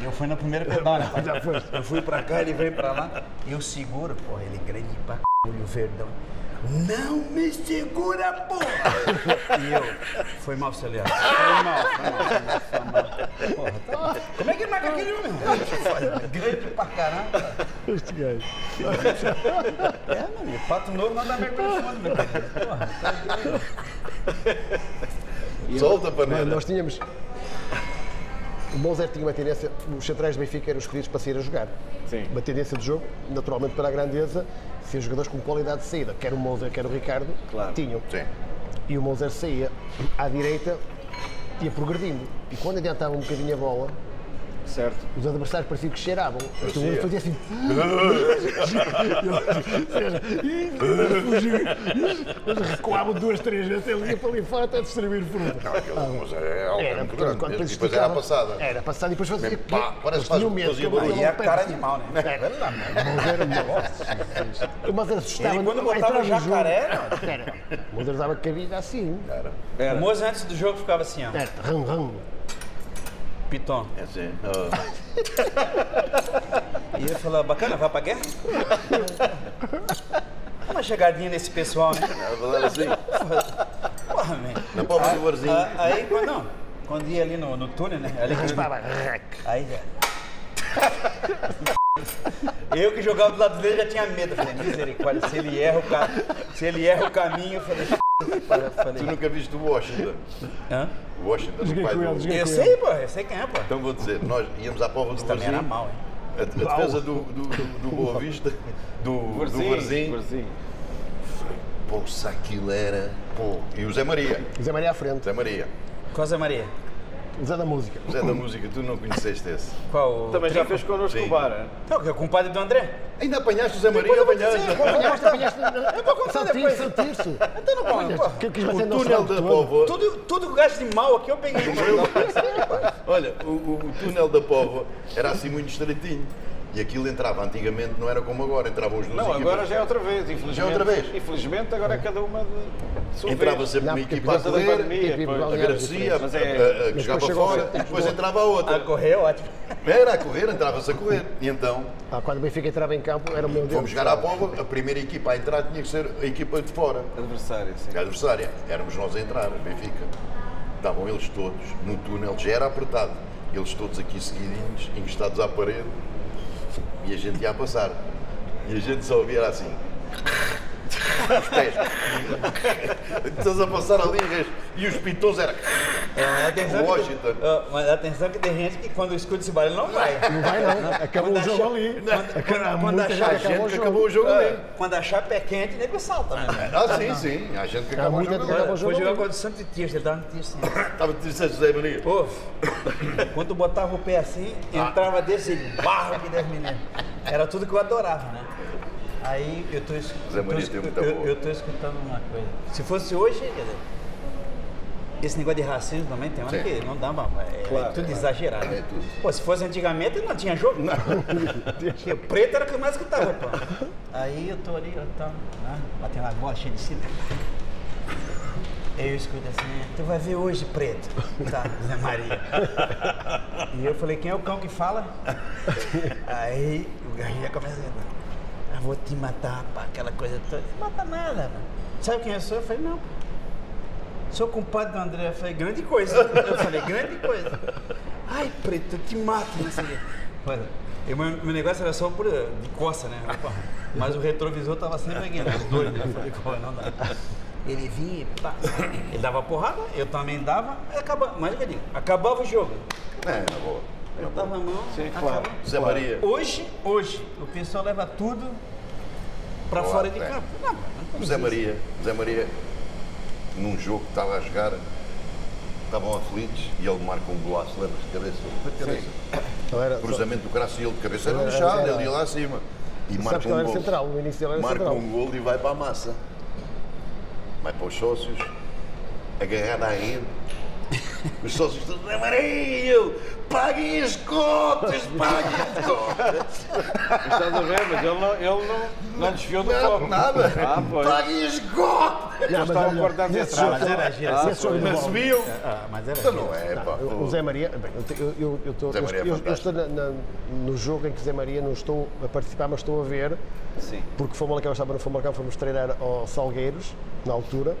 D: E eu fui na primeira pedala, [LAUGHS] né? Eu fui pra cá, ele veio pra lá. Eu seguro, porra, ele grande pra c... olho verdão. Não me segura, porra! [LAUGHS] E eu, foi mal, Leandro. Foi mal, foi mal, foi mal, foi mal. Porra, tá... Como é que marca aquele homem? Grande pra caramba.
C: Este gajo.
D: É, mano, pato novo não dá mergulho fundo, meu querido. Porra, tá doido.
B: Solta a panela.
C: nós tínhamos. O Monzer tinha uma tendência, os centrais do Benfica eram escolhidos para sair a jogar.
A: Sim.
C: Uma tendência de jogo, naturalmente para a grandeza, ser jogadores com qualidade de saída. Quer o Monzer, quer o Ricardo,
A: Claro.
C: tinham.
B: Sim.
C: E o Monzer saía à direita, ia progredindo. E quando adiantava um bocadinho a bola,
A: Certo.
C: os adversários pareciam que cheiravam. Então ele fazia assim. [LAUGHS] Eles recuavam duas, três vezes, ele ia para ali fora até distribuir fruta.
B: Não, aquele mas é algo
C: Era,
B: muito grande.
C: quando depois
B: E era a
C: esticava-
B: passada.
C: Era passada e depois fazia.
B: Mesmo pá, parece que
C: medo,
D: E a
C: não
D: cara
C: pega.
D: de mal, né?
C: Mas era Mas era assustava.
D: Ele quando
C: não vai
D: botava
C: entrar no jogo.
D: jacaré.
C: Mas ele dava cabida assim.
B: Era.
D: O. Moza antes do jogo ficava assim, ó.
C: Era. Ram, ram.
D: Piton.
B: É assim. [LAUGHS]
D: E ele falou, bacana, vai pra guerra? Dá [LAUGHS] uma chegadinha nesse pessoal, né?
B: Era falar assim.
D: Porra, man.
B: Na palma do barzinho.
D: Ah, Aí, quando, não, quando ia ali no, no túnel, né? Ali que.
C: Rac.
D: Aí já. [LAUGHS] Eu que jogava do lado dele já tinha medo. Eu Falei, misericórdia, se ele erra o, ca... se ele erra o caminho, eu falei.
B: Tu nunca viste o Washington?
D: Hã?
B: O Washington,
C: Joguei
B: o pai do...
D: Eu sei, pô, eu sei quem é, pô.
B: Então vou dizer, nós íamos à prova do
D: Também era mal, hein?
B: A, a defesa do, do, do, do Boa Vista, do.
A: Varzinho.
B: Pô, se aquilo era... Pô. E o Zé Maria.
C: Zé Maria à frente.
B: Zé Maria.
D: Cosa Maria?
C: Zé da música.
B: Zé da música, tu não conheceste esse.
D: Qual?
A: Também já fez connosco
B: Sim.
A: o bar. hein?
D: Não, que é o compadre do André.
B: Ainda apanhaste o Zé Maria? Apanhaste.
C: Apanhaste, apanhaste. [LAUGHS]
D: Eu vou contar depois.
C: São Tirso.
D: Então não pô.
C: que eu quis
B: O
C: bater no
B: túnel da. Póvoa.
D: Tudo, tudo que gasto de mal aqui eu peguei. [LAUGHS]
B: Olha, o, o- o túnel da Póvoa era assim muito estreitinho. E aquilo entrava antigamente, não era como agora, entravam os duas
A: Não,
B: equipas.
A: agora já é outra vez, infelizmente.
B: Já é outra vez?
A: Infelizmente, agora é cada uma de sua
B: Entrava sempre uma equipa a correr, agradecia, a, a-
A: é-
B: a- a- que jogava fora, e depois entrava a outra.
D: A correr é ótimo.
B: Era a correr, entrava-se a correr. E então,
C: Ah, quando o Benfica entrava em campo, era o meu Deus.
B: fomos jogar à bola, a primeira equipa a entrar tinha que ser a equipa de fora.
A: Adversário, sim.
B: A adversária. Éramos nós a entrar, Benfica. Estavam eles todos no túnel, já era apertado. Eles todos aqui seguidinhos, encostados à parede. E a gente ia a passar. E a gente só ouvia assim. Os pés. Todos a passar ali e os pitons eram.
D: É, atenção que-
B: Washington.
D: Ó, mas atenção que tem gente que quando escuta esse barulho não vai.
C: Não vai não, acabou
D: Quando
C: o jogo
D: achar-
C: ali.
D: quando-
C: Acabou-
D: quando
C: muita
D: achar
C: gente
B: A gente
C: acabou o
B: que
C: jogo.
B: acabou o jogo ali.
D: Quando a chapa é quente, nego salta, né?
B: Ah, sim, sim. A gente que
C: Há
B: acabou o
C: muita
B: jogo
C: acabou o jogo
D: Foi jogar contra o Santo Tias, ele dava no Tias assim.
B: Estava a dizer José Maria.
D: Pô, quando botava o pé assim, entrava desse barro que Deus me. Era tudo que eu adorava, né? Aí eu tô, es-
B: Zé
D: eu tô,
B: Maria
D: es-
B: tem muita
D: eu,
B: boa.
D: eu tô escutando uma coisa. Se fosse hoje, quer dizer, esse negócio de racismo também tem hora que não dá, mas é,
A: Claro,
D: é tudo
A: claro.
D: exagerado.
B: É tudo.
D: Pô, se fosse antigamente não tinha jogo. Porque [LAUGHS] preto era o que eu mais escutava, pô. Aí eu tô ali, eu tô, né, batendo a bola cheia de cita. Aí eu escuto assim, tu vai ver hoje, preto. Tá, Zé Maria. E eu falei, quem é o cão que fala? [LAUGHS] Aí o Garrinha começa a ah, vou te matar, pá, aquela coisa toda. Não mata nada, mano. Sabe quem eu sou? Eu falei, não, pô. Sou compadre do André. Eu falei, grande coisa. Eu falei, grande coisa. Ai, preto, eu te mato, e meu, negócio era só por, de coça, né? Mas o retrovisor tava sempre aqui, né? Dois, né? Eu falei, pô, não dá. Ele vinha pá. Ele dava porrada, eu também dava, acabava. Mas eu acabava o jogo.
B: É, na boa.
D: Eu dava a mão.
A: Sim,
D: acabava.
A: claro.
B: Zé Maria.
D: Hoje, hoje, o pessoal leva tudo pra
B: Boa,
D: fora de
B: é.
D: campo. Não, não
B: Zé. Maria, o Zé Maria, num jogo que estava a jogar, estavam aflitos e ele marca um golaço, lembras de cabeça? De cabeça.
C: Então era-
B: Cruzamento do braço e ele de cabeça era
C: era-
B: ele ia lá acima. E
C: Sabes
B: marca um gol.
C: central, no início ele era
B: Marca
C: central.
B: um gol e vai para a massa. Vai para os sócios, agarrado à rede. Os sócios todos, Zé Maria, e eu, paguem as cotas, paguem as cotas.
A: Estás a ver, mas ele não, ele não, não desviou do
B: Não,
A: foco.
B: nada.
A: Ah, pois.
B: Paguem as cotas.
A: Eles
C: mas
A: estavam
C: nesse
A: atrás.
C: jogo-
D: Mas era gira.
A: Ah,
C: Esse jogo de
B: Não
C: bola-
B: subiam.
D: Ah, mas era
B: Então
D: gira.
B: não é, pá.
C: O o Zé Maria, bem, eu te- eu, eu, eu, estou-
B: Zé
C: eu,
B: Maria é
C: eu- eu
B: fantástico.
C: estou na- na- no jogo em que Zé Maria não estou a participar, mas estou a ver,
A: Sim.
C: porque Famalicão estava no Famalicão, fomos treinar ao Salgueiros, na altura,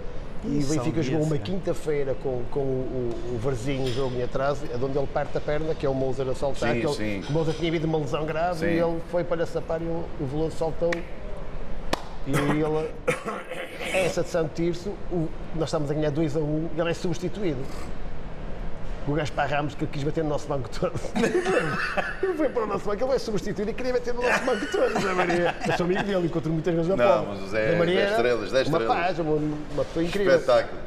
C: e o Benfica jogou uma quinta-feira com, com o, o Varzinho, um jogo em atraso, é de onde ele parte a perna, que é o Mouser a saltar,
B: Sim,
C: que ele,
B: sim.
C: o Mouser tinha havido uma lesão grave
B: Sim.
C: e ele foi para sapar e o, o Veloso saltou. E ele, [COUGHS] essa de Santo Tirso, o- nós estamos a ganhar 2 a 1 um, e ele é substituído. O Gaspar Ramos que quis bater no nosso banco todo. [LAUGHS] Ele foi para o nosso banco, ele é substituído e queria bater no nosso [LAUGHS] banco todo, Zé Maria. Eu sou amigo dele, encontro muitas vezes na
B: Não, mas o Zé é dez
C: era
B: estrelas, dez
C: Uma
B: estrelas.
C: paz, uma, uma pessoa incrível.
B: Espetáculo.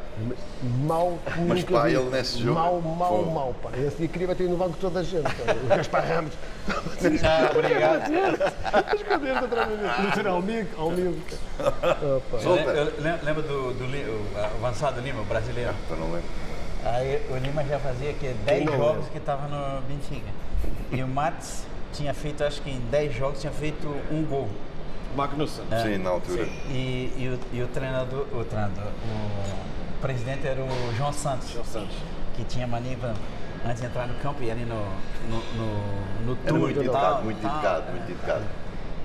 C: Mal,
B: Mas, pá,
C: vi.
B: ele nesse jogo-
C: Mal, mal,
B: Fogo.
C: mal, pá. Esse dia queria bater no banco toda a gente. pá. O Gaspar Ramos. [LAUGHS]
D: Ah, obrigado.
C: Esconder atrás de mim. Literalmente, ao mesmo. Opa.
D: Eu,
B: Solta.
D: lem- eu lem- lembro do, do Li- o avançado Lima, brasileiro.
B: Eu não lembro.
D: Aí o Lima já fazia que 10
C: não
D: jogos
C: lembra?
D: que estava no Benfica. E o Matos tinha feito, acho que em 10 jogos, tinha feito um gol.
A: Magnussen.
B: Sim, na altura.
D: E, e, o, e o treinador, o treinador, o presidente era o João Santos,
A: João Santos.
D: que tinha mania pra, antes de entrar no campo e ali no, no, no, no
B: Era
D: tour
B: muito
D: e
B: educado,
D: tal,
B: muito
D: tal.
B: educado, muito educado.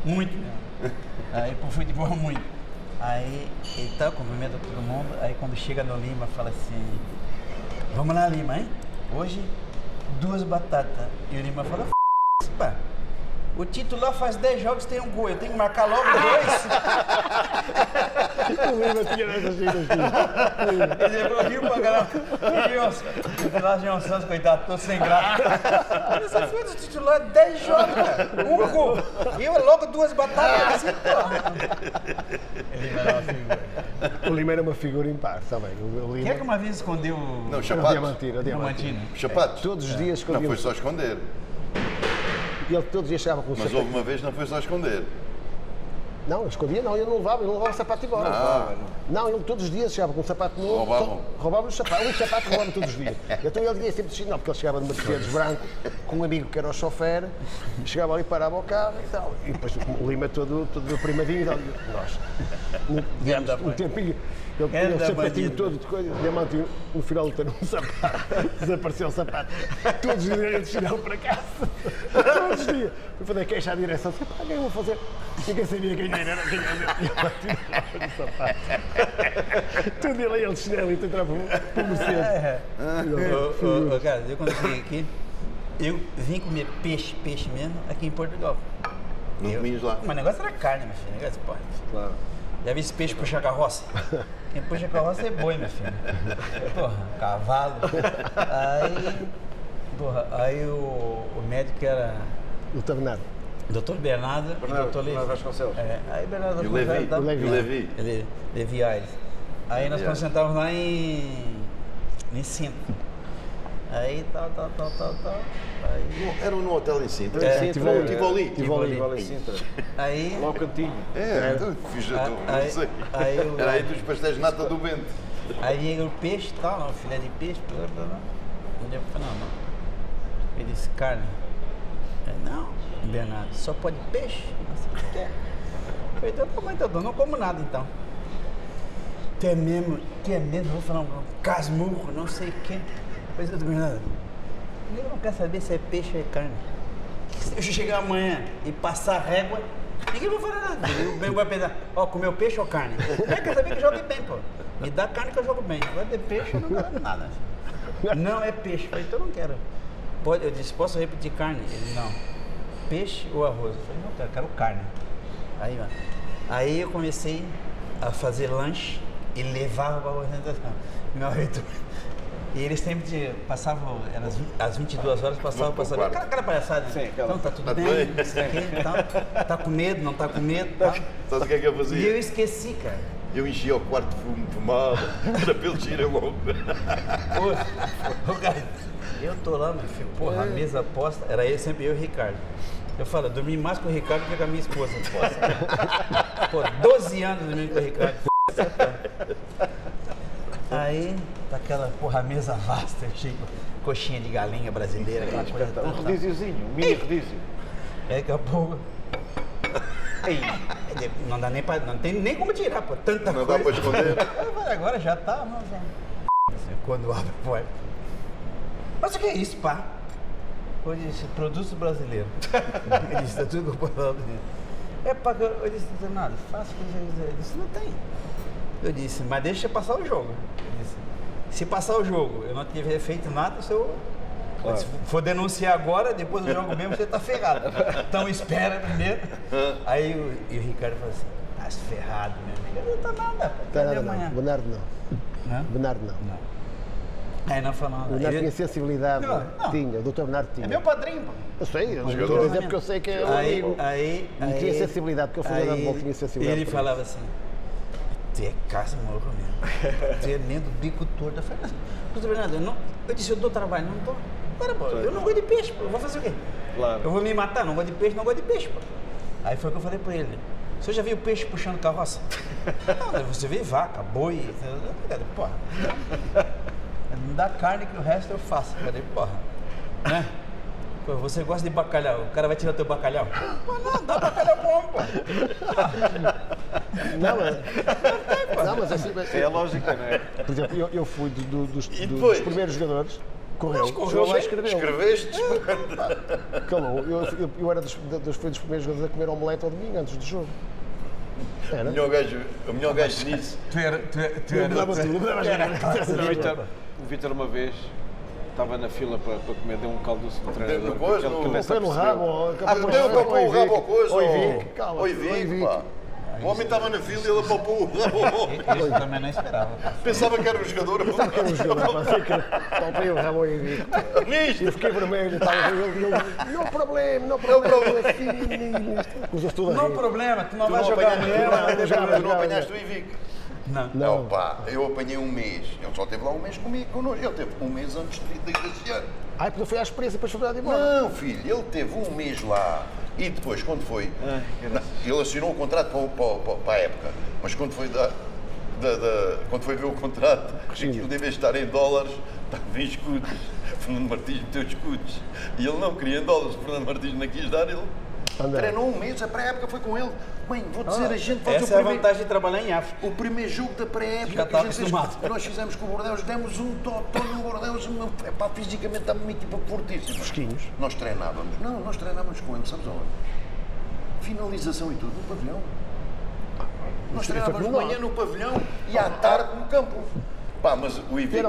D: Muito mesmo. Aí pro futebol muito. Aí então, cumprimenta todo mundo. Aí quando chega no Lima, fala assim, vamos lá Lima, hein? Hoje duas batatas. E o Lima fala, "F***, pá. O titular faz 10 jogos tem um gol, eu tenho que marcar logo dois.
C: O Lima tinha dessas giras aqui.
D: Ele falou, viu pra. E o Pilar João Santos, coitado, tô sem graça. Essa foi do titular 10 jogos, cara. Um gol. E eu logo duas batatas assim, pô. Ele era uma figura.
C: O Lima era uma figura impar, está bem. O o
D: Quem é que
C: Lima.
D: uma vez escondeu
B: Não,
D: o
B: o
C: O. Diamantino, o Diamantino.
B: Os sapatos.
C: Todos os dias
B: Não
C: escondia.
B: foi só esconder.
C: E ele todos os dias chegava com o
B: Mas
C: sapato.
B: houve uma vez não foi só esconder.
C: Não, eu escondia, não, eu não levava, eu não levava o sapato embora.
B: Ah.
C: Não, ele todos os dias chegava com um sapato novo.
B: Roubavam?
C: Roubavam os sapatos, um sapato roubava todos os dias. Então ele tinha sempre destino, não, porque ele chegava de Mercedes branco, com um amigo que era o chofer, chegava ali, parava o carro e tal. E depois o Lima todo, todo primadinho e tal. E Nós, digamos, um tempinho, ele tinha o
D: Ganda
C: sapatinho
D: bandido.
C: todo de coisa, diamante, no final de ter um sapato, [LAUGHS] desapareceu o sapato. Todos os dias chinelo para casa. Todos os dias. Fui fazer queixa à direção, disse, pá, o que é que eu vou fazer? Ninguém sabia quem era, quem era. E o sapato. Todo dia lá ele de chinelo e entrava para o Mercedes.
D: É. Ô, cara, eu quando cheguei aqui, eu vim comer peixe, peixe mesmo, aqui em Portugal.
B: Não comias lá.
D: Mas o negócio era carne, meu filho. Negócio, pô,
A: Claro.
D: Já vi esse peixe puxar carroça? [LAUGHS] Quem puxa carroça é boi, minha filha. Porra, cavalo. Aí, porra, aí o, o médico era
C: O Tabernado.
D: Dr. Bernardo e
A: Bernardo-
D: Dr. Levi.
A: Bernardo Vasconcelos.
D: É, aí Bernardo
B: E o
D: Vasconcelos
B: Levi?
D: tá-
C: Levi.
B: E o Levi?
D: Ele, Levi Aires. Aí nós sentávamos lá em, em Sintra. Aí tal, tal, tal, tal, tal. Aí,
B: Era no hotel em Sintra.
D: É,
B: Tivoli.
C: Tivoli.
B: Tivoli.
C: Tivoli.
A: Tivoli em Sintra.
D: aí,
A: Lá o cantinho.
B: É, então, fiz a
D: Ah, aí-
B: não sei.
D: aí o-
B: Era aí dos pastéis de nata do Bento.
D: aí vinha o peixe e tal, não, filé de peixe, blá, blá, blá. Eu falei, não, não. Ele disse, carne. Eu, não, Bernardo, só pode peixe? Não sei o que quer. Eu falei, então, tá bom, então, eu não como nada então. Tu é mesmo, tu é mesmo, vou falar um casmurro, não sei o que. Pois Bernardo, eu não quero saber se é peixe ou é carne. Se eu chegar amanhã e passar régua, ninguém vai falar nada. O bem vai pensar, ó, comeu peixe ou carne? Eu quero saber que eu jogue bem, pô. Me dá carne que eu jogo bem. Agora de peixe eu não quero nada. Não é peixe. Eu falei, então eu não quero. Pode, eu disse, posso repetir carne? Ele, não. Peixe ou arroz? Eu falei, não, quero, quero carne. Aí, ó. Aí eu comecei a fazer lanche e levava para a apresentação. Meu marido. E eles sempre de- passavam, eram às 20 às 22 horas, passavam
B: quarto.
D: Aquela, aquela palhaçada.
A: Sim, aquela-
D: Então tá tudo
B: Tá
D: bem, não sei o quê, tal. Tá com medo, não tá com medo, tal.
B: Sabe o que é que eu
D: E eu
B: fazia?
D: esqueci, cara.
B: Eu enchia o quarto de fumo, fumava, [LAUGHS] era pelo tiro logo.
D: Pô, o cara, eu tô lá, meu filho, porra, a mesa posta, era eu, sempre eu e o Ricardo. Eu falo, eu dormi mais com o Ricardo que com a minha esposa. [LAUGHS] Pô, 12 anos dormindo com o Ricardo. [LAUGHS] Aí, tá aquela porra, a mesa vasta, de coxinha de galinha brasileira, aquela coisa.
A: Um rodíziozinho, um mini rodízio.
D: Aí daqui a pouco. Aí, não dá nem pra. Não tem nem como tirar, pô. Tanta
B: Não dá
D: coisa.
B: para esconder. [LAUGHS]
D: Eu falei, agora já tá, mas já. Quando abre porta. Mas o que é isso, pá? Eu disse, produto brasileiro. Ele disse, tá tudo comprado. É pá, que eu disse, não tem nada, faço o que você quiser. Ele disse, não tem. Eu disse, mas deixa passar o jogo. Disse, se passar o jogo, eu não tiver feito nada, se eu
A: Claro.
D: se for denunciar agora, depois do [LAUGHS] jogo mesmo, você tá ferrado. Então espera primeiro. Aí o, e o Ricardo falou assim, tá ferrado, meu amigo. Não tá nada.
C: Tá nada, não. Bernardo não.
D: Hã?
C: Bernardo não.
D: Não. Aí não falou
C: O
D: nada.
C: Bernardo
D: Ele-
C: tinha sensibilidade.
D: Não, não.
C: Tinha, o Dr. Bernardo tinha.
D: É meu padrinho, pô.
C: Eu sei, eu estou a dizer porque eu sei que é o
D: Aí,
C: amigo.
D: aí,
C: E
D: aí,
C: tinha sensibilidade, porque eu fui
D: aí
C: bola, tinha sensibilidade
D: Ele falava assim, tu é casa morro [LAUGHS] mesmo. Tu é nem do bico torto. Eu falei, mas, Bernardo, eu, não, eu disse, eu dou trabalho, não dou. Para, pô, eu não gosto de peixe, pô, eu vou fazer o quê?
A: Claro.
D: Eu vou me matar, não gosto de peixe, não gosto de peixe, pô. Aí foi o que eu falei pra ele. Você já viu peixe puxando carroça? [LAUGHS] não, você vê vaca, boi, porra. [LAUGHS] Me dá carne que o resto eu faço. Eu falei, porra, né? Pô, você gosta de bacalhau, o cara vai tirar teu bacalhau? Pô, não, dá bacalhau bom, pô.
C: Não, mas, não, mas assim,
A: É a lógica, não é?
C: por exemplo, eu, eu fui do- do- dos, do- dos primeiros jogadores, correu,
D: Mas correu
C: lá e escreveu.
B: Escreveste?
C: Calou. Eu, eu, eu era dos, dos, fui dos primeiros jogadores a comer omelete ao domingo antes do jogo.
B: O
C: Era.
B: melhor gajo, o melhor gajo nisso.
D: Tu era, tu era, tu
C: dava as ganas.
A: O o Vítor uma vez estava na fila para, para comer, deu um caldoço do treinador.
B: no coisa, no-
A: começa a
C: Foi no rabo,
B: Ah, deu
C: de-
B: para pôr o rabo ao coisa.
C: Oi. Vic, calma.
B: Oi, Vic, pá. O homem estava na fila e ele papou o rabo. [LAUGHS]
D: Isso também não esperava.
B: Pensava que era um jogador.
C: Sabe que era um jogador, topei o rabo aí, Vic.
B: Nisto.
C: Eu fiquei vermelho, estava ele, ele, não problema, não problema, assim, tudo a
D: Não problema, tu não
B: Tu
D: vai
B: não
D: jogar
B: apanhaste,
D: mesmo.
C: não,
B: tu não- apanhaste o Ivic.
D: Não.
C: Não.
B: Eu apanhei um mês. Ele só teve lá um mês comigo, connosco. Ele teve um mês antes de de- desse ano.
C: Ai, porque foi à experiência para chorar de embora.
B: Não, filho, ele teve um mês lá e depois, quando foi. na- ele assinou o contrato para, para, para- para a época, mas quando foi, da, da- da- quando foi ver o contrato, aquilo deve estar em dólares, estava em escudos. Fernando Martins meteu escudos. E ele não queria em dólares, Fernando Martins não quis dar, ele
C: André.
B: treinou um mês, a pré-época foi com ele. Bem, vou dizer, a gente faz
D: Essa
B: o
D: é a
B: primeiro.
D: vantagem de trabalhar em África.
B: O primeiro jogo da pré-época que, gente fez- que nós fizemos com o Bordeaux, demos um top no Bordeaux, uma, epá, fisicamente estava uma equipa fortíssima.
C: Fresquinhos.
B: Nós treinávamos, não, nós treinávamos com ele, sabes onde? Finalização e tudo, no pavilhão. Nós
C: Isso foi
B: treinávamos de
C: nós.
B: manhã no pavilhão e à tarde no campo. Pá, mas o Ivi,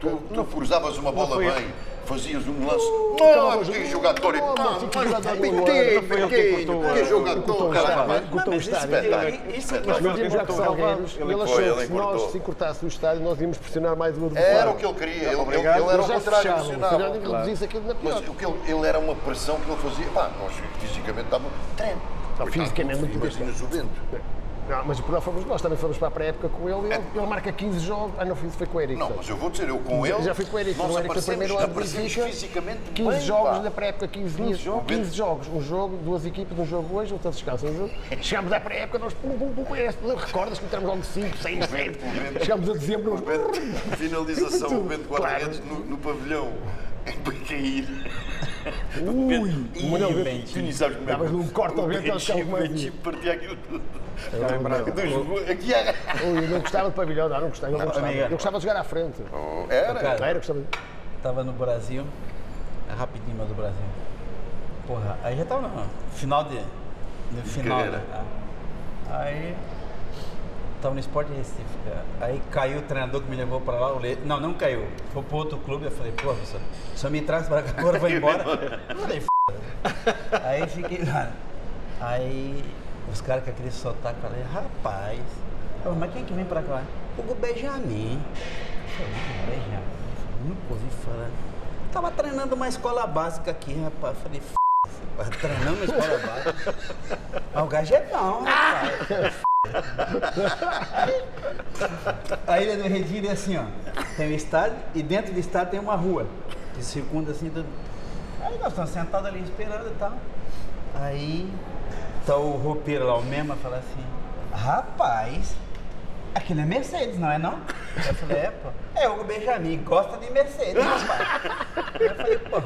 B: tu, tu cruzavas uma bola bem, fazias um lance.
C: Calma,
B: Oh, que jogador!
C: que não foi
A: ele que
B: que
A: eh,
B: jogador!
C: cortou o estádio, o
B: mas
C: tínhamos jogos
A: cortou o
C: salgueiros e
A: Ele
C: achou
B: ele
C: que se nós
B: cortou.
C: se cortasse o estádio nós íamos pressionar mais o adversário.
B: Era o que ele queria, ele, era o
C: já
B: contrário, pressionava.
C: reduzisse aquilo na pior.
B: Mas o que ele, era uma pressão que ele fazia. Pá, nós fisicamente estávamos.
C: Não, fisicamente muito
B: Imaginas o vento.
C: Não, mas por nós fomos nós, também fomos para a pré-época com ele e ele, ele marca 15 jogos. Ah, não, fiz, foi com o Eric.
B: Não, mas eu vou dizer, eu com ele.
C: Já fui com o Eric,
B: nós
C: o Eric primeiro ano Benfica,
B: fisicamente
C: 15
B: bem,
C: jogos
B: pá.
C: na pré-época, 15 dias,
B: jogos.
C: 15 jogos, um jogo, duas equipas, um jogo hoje, outro descanso, um jogo. [LAUGHS] Chegámos à pré-época, nós pum, pum, pum, pum, recordas que entramos logo 5, 6, 7. Chegámos a dezembro,
B: O vento, [LAUGHS] finalização, o vento
C: Claro.
B: guarda-redes no, no pavilhão. [LAUGHS] Para cair.
C: Ui,
B: Ih,
C: o Manel,
B: tu nem sabes como é que
C: num corte ao
B: o
C: vento, eles ficavam
B: Benchimp-
C: com mais
B: Benchimp partia aquilo tudo.
C: lembro.
B: Dos gols, Aqui é.
C: Ui, eu não gostava de pavilhão, não, não gostava, eu não gostava. Eu gostava de jogar à frente.
B: Era.
D: Cara,
C: Era, eu gostava de...
D: Tava no Brasil, é rapidinho mas do Brasil. Porra, aí já tava no final de. No final,
B: carreira.
D: né? Aí. Tava no Sport Recife, cara. Aí caiu o treinador que me levou pra lá. eu le- Não, não caiu. Foi pro outro clube. Eu falei, pô, professor, só me traz pra cá agora, [LAUGHS] vai embora. Eu falei, f. Aí fiquei lá. Aí os caras com aquele sotaque, falei, rapaz, eu falei, mas quem que vem pra cá? Hugo Benjamin. Eu falei, Benjamin. Eu Nunca ouvi falar. Tava treinando uma escola básica aqui, rapaz. Eu falei, f. Treinando uma escola básica. Mas o gajo é bom, rapaz. A Ilha do Retiro é assim, ó. Tem o estádio e dentro do estádio tem uma rua. Que circunda assim. Do... Aí nós estamos sentados ali esperando e tal. Aí tá o roupeiro lá, o Mema, fala assim, rapaz, aquilo é Mercedes, não é não? Eu falei, é, pô. É, o Benjamin gosta de Mercedes, rapaz. Eu falei, pô,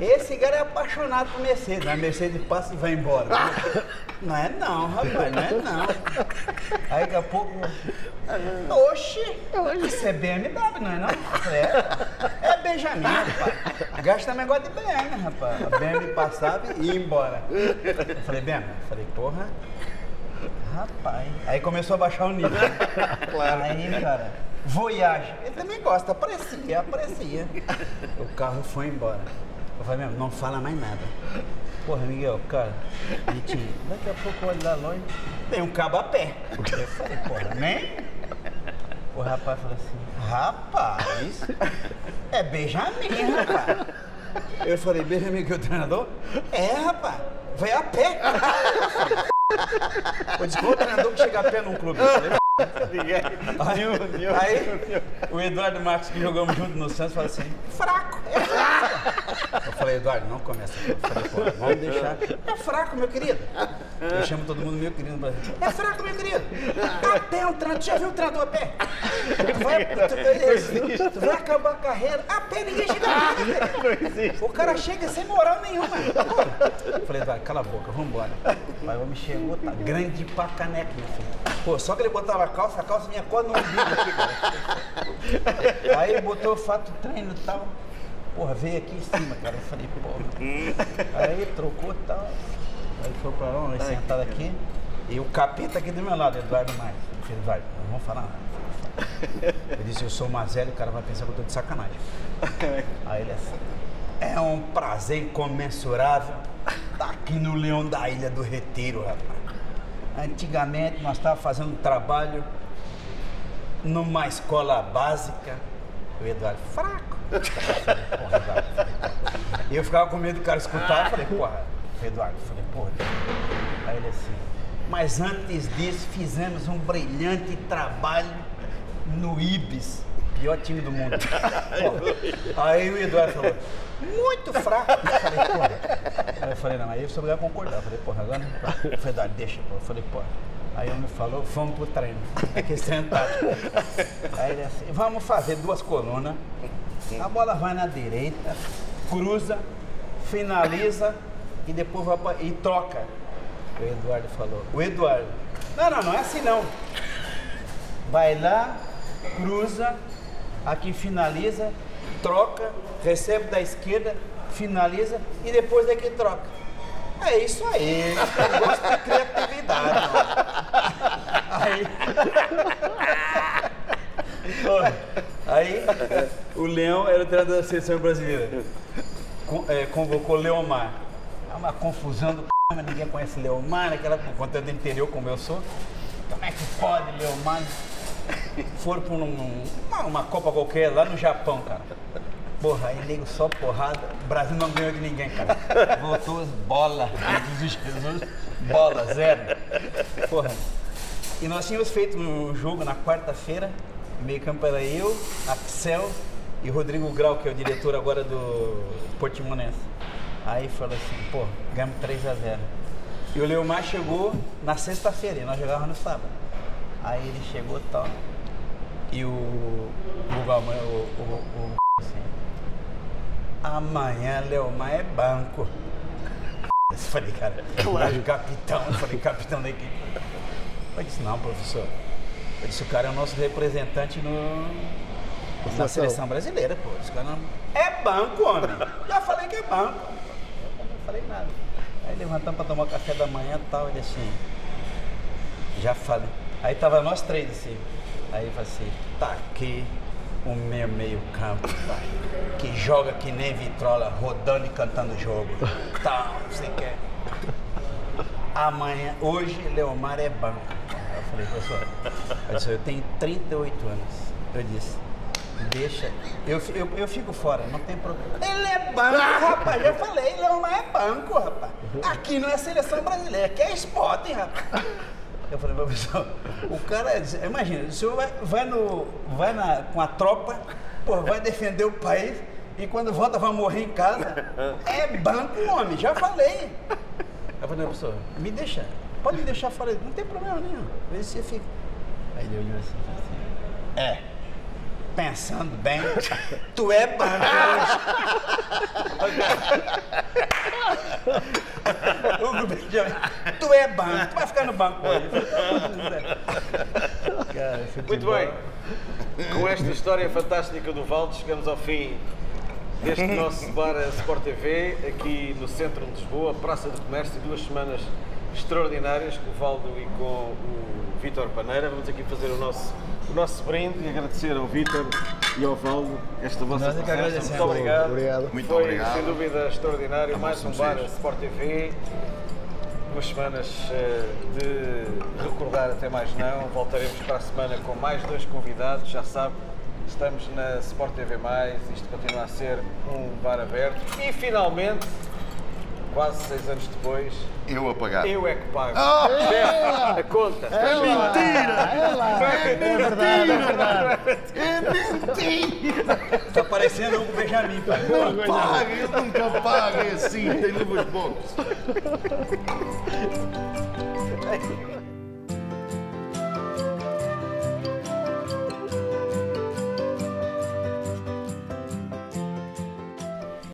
D: esse cara é apaixonado por Mercedes. A Mercedes passa e vai embora. Não é não, rapaz, não é não. Aí daqui a pouco. Oxi, isso é BMW, não é não? Eu falei, é, é Benjamin, rapaz. Gasta também gosta de BM, rapaz. A BM passava e ia embora. Eu falei, BM, eu falei, porra. Rapaz. Aí começou a baixar o nível. [LAUGHS] Claro. Aí, cara, Voyage. Ele também gosta, aparecia, aparecia. O carro foi embora. Eu falei, mesmo, não fala mais nada. Porra, Miguel, cara, Vitinho, daqui a pouco eu olho lá longe, tem um cabo a pé. Eu falei, porra, nem? O rapaz falou assim, rapaz, é Benjamin, rapaz. Eu falei, Benjamin, que é o treinador? É, rapaz, vai a pé. O treinador que chega a pé num clube? Aí, aí o Eduardo Marques, que jogamos junto no Santos, falou assim: fraco, é fraco. Eu falei, Eduardo, não começa. Falei, vamos deixar. É fraco, meu querido. Eu chamo todo mundo meu querido. É fraco, meu querido. A pé um treinador. Tu já viu o treinador a pé? Tu vai, tu, tu vai acabar a carreira. A pé ninguém chega a. O cara chega sem moral nenhuma. Falei, Eduardo, cala a boca, vambora. Aí o homem chegou, tá grande pra caneca, meu filho. Pô, só que ele botava a calça, a calça vinha quase no umbigo aqui, cara. Aí ele botou o fato treino e tal. Porra, veio aqui em cima, cara. Eu falei, porra. Aí ele trocou e tal. Aí foi pra lá, nós sentado aqui. E o capeta aqui do meu lado, Eduardo Mais. Falei, Eduardo, não vamos falar nada. Eu disse, eu sou velho, o cara vai pensar que eu tô de sacanagem. [LAUGHS] Aí ele assim, é um prazer incomensurável estar aqui no Leão da Ilha do Retiro, rapaz. Antigamente nós estávamos fazendo um trabalho numa escola básica. O Eduardo, fraco. Porra, Eduardo. E eu ficava com medo do cara escutar. Eu falei, porra, Eduardo. Eu falei, porra. Aí ele assim, mas antes disso fizemos um brilhante trabalho no Ibis. pior time do mundo. Pô, [LAUGHS] aí o Eduardo falou, muito fraco. Eu falei, porra. Aí eu falei, não, aí eu sou obrigado a concordar. Eu falei, porra, agora. Eu falei, Eduardo, deixa, pô. Eu falei, porra. Aí ele me falou, vamos pro treino. Aquele treino tático. Aí ele assim, vamos fazer duas colunas. A bola vai na direita, cruza, finaliza e depois vai pra, e troca. O Eduardo falou. O Eduardo. Não, não, não é assim não. Vai lá, cruza, aqui finaliza, troca, recebe da esquerda, finaliza e depois daqui troca. É isso aí, gosto de criatividade. mano. Aí. [LAUGHS] Aí, o Leão era o treinador da seleção brasileira. Con- é, convocou Leomar. É uma confusão do c... ninguém conhece Leomar, aquela conta do interior como eu sou. Como é que pode, Leomar? Foram para um, uma, uma Copa qualquer lá no Japão, cara. Porra, aí nego só porrada. O Brasil não ganhou de ninguém, cara. Voltou bola. Jesus, Jesus, bola, zero. Porra. E nós tínhamos feito um jogo na quarta-feira. Meio campo era eu, Axel e Rodrigo Grau, que é o diretor agora do Portimonense. Aí falou assim, pô, ganhamos 3 a 0 E o Leomar chegou na sexta-feira, e nós jogávamos no sábado. Aí ele chegou tal. E o, o Galmão, o, o, o assim, amanhã Leomar é banco. Eu falei, cara, claro. capitão, eu falei, capitão da equipe. Eu disse, não, professor. Eu disse, o cara é o nosso representante no, na
C: seleção.
D: brasileira, pô. Esse cara não... É banco, homem. Já falei que é banco. Eu não falei nada. Aí levantamos para tomar o café da manhã e tal, ele assim, já falei. Aí tava nós três assim. Aí eu falei assim, tá aqui o meu meio campo, pai, que joga que nem vitrola, rodando e cantando o jogo. Tá, você quer. Amanhã, hoje, Leomar é banco. Eu falei, professor, eu, disse, eu tenho 38 anos. Eu disse, deixa, eu, eu, eu fico fora, não tem problema. Ele é banco, rapaz, já falei, Leomar é banco, rapaz. Aqui não é seleção brasileira, aqui é esporte, rapaz. Eu falei, professor, o cara, imagina, o senhor vai, vai, no, vai na, com a tropa, pô, vai defender o país e quando volta vai morrer em casa. É banco, homem, já falei. Eu falei, não, professor, me deixa, pode me deixar fora, não tem problema nenhum, vê se você fica. Aí ele olhou assim, assim, é, pensando bem, tu é banco hoje. Hugo Benjamin, tu é banco, tu vai ficar no banco hoje. Cara,
A: Muito bem. Com esta história fantástica do Valdo, chegamos ao fim deste [LAUGHS] nosso bar Sport TV, aqui no centro de Lisboa, Praça do Comércio, duas semanas extraordinárias com o Valdo e com o Vítor Paneira. Vamos aqui fazer o nosso, o nosso brinde e agradecer ao Vítor e ao Valdo esta vossa
D: é
A: presença.
D: agradecemos.
A: Muito obrigado.
C: Obrigado.
B: Muito
A: Foi,
B: obrigado.
A: sem dúvida, extraordinário. Mais um bar. Sport TV. Duas semanas eh, de recordar até mais não. Voltaremos para a semana com mais dois convidados. Já sabe, estamos na Sport TV+, isto continua a ser um bar aberto. E finalmente, quase seis anos depois,
B: Eu a pagar.
A: eu é que pago.
B: Ah!
A: Chefe, a conta.
C: É lá, é lá. É verdade, é verdade.
B: É mentira!
D: Tá parecendo o Hugo Benjamin.
B: Não paga, ele nunca paga, é assim, tem luvas box.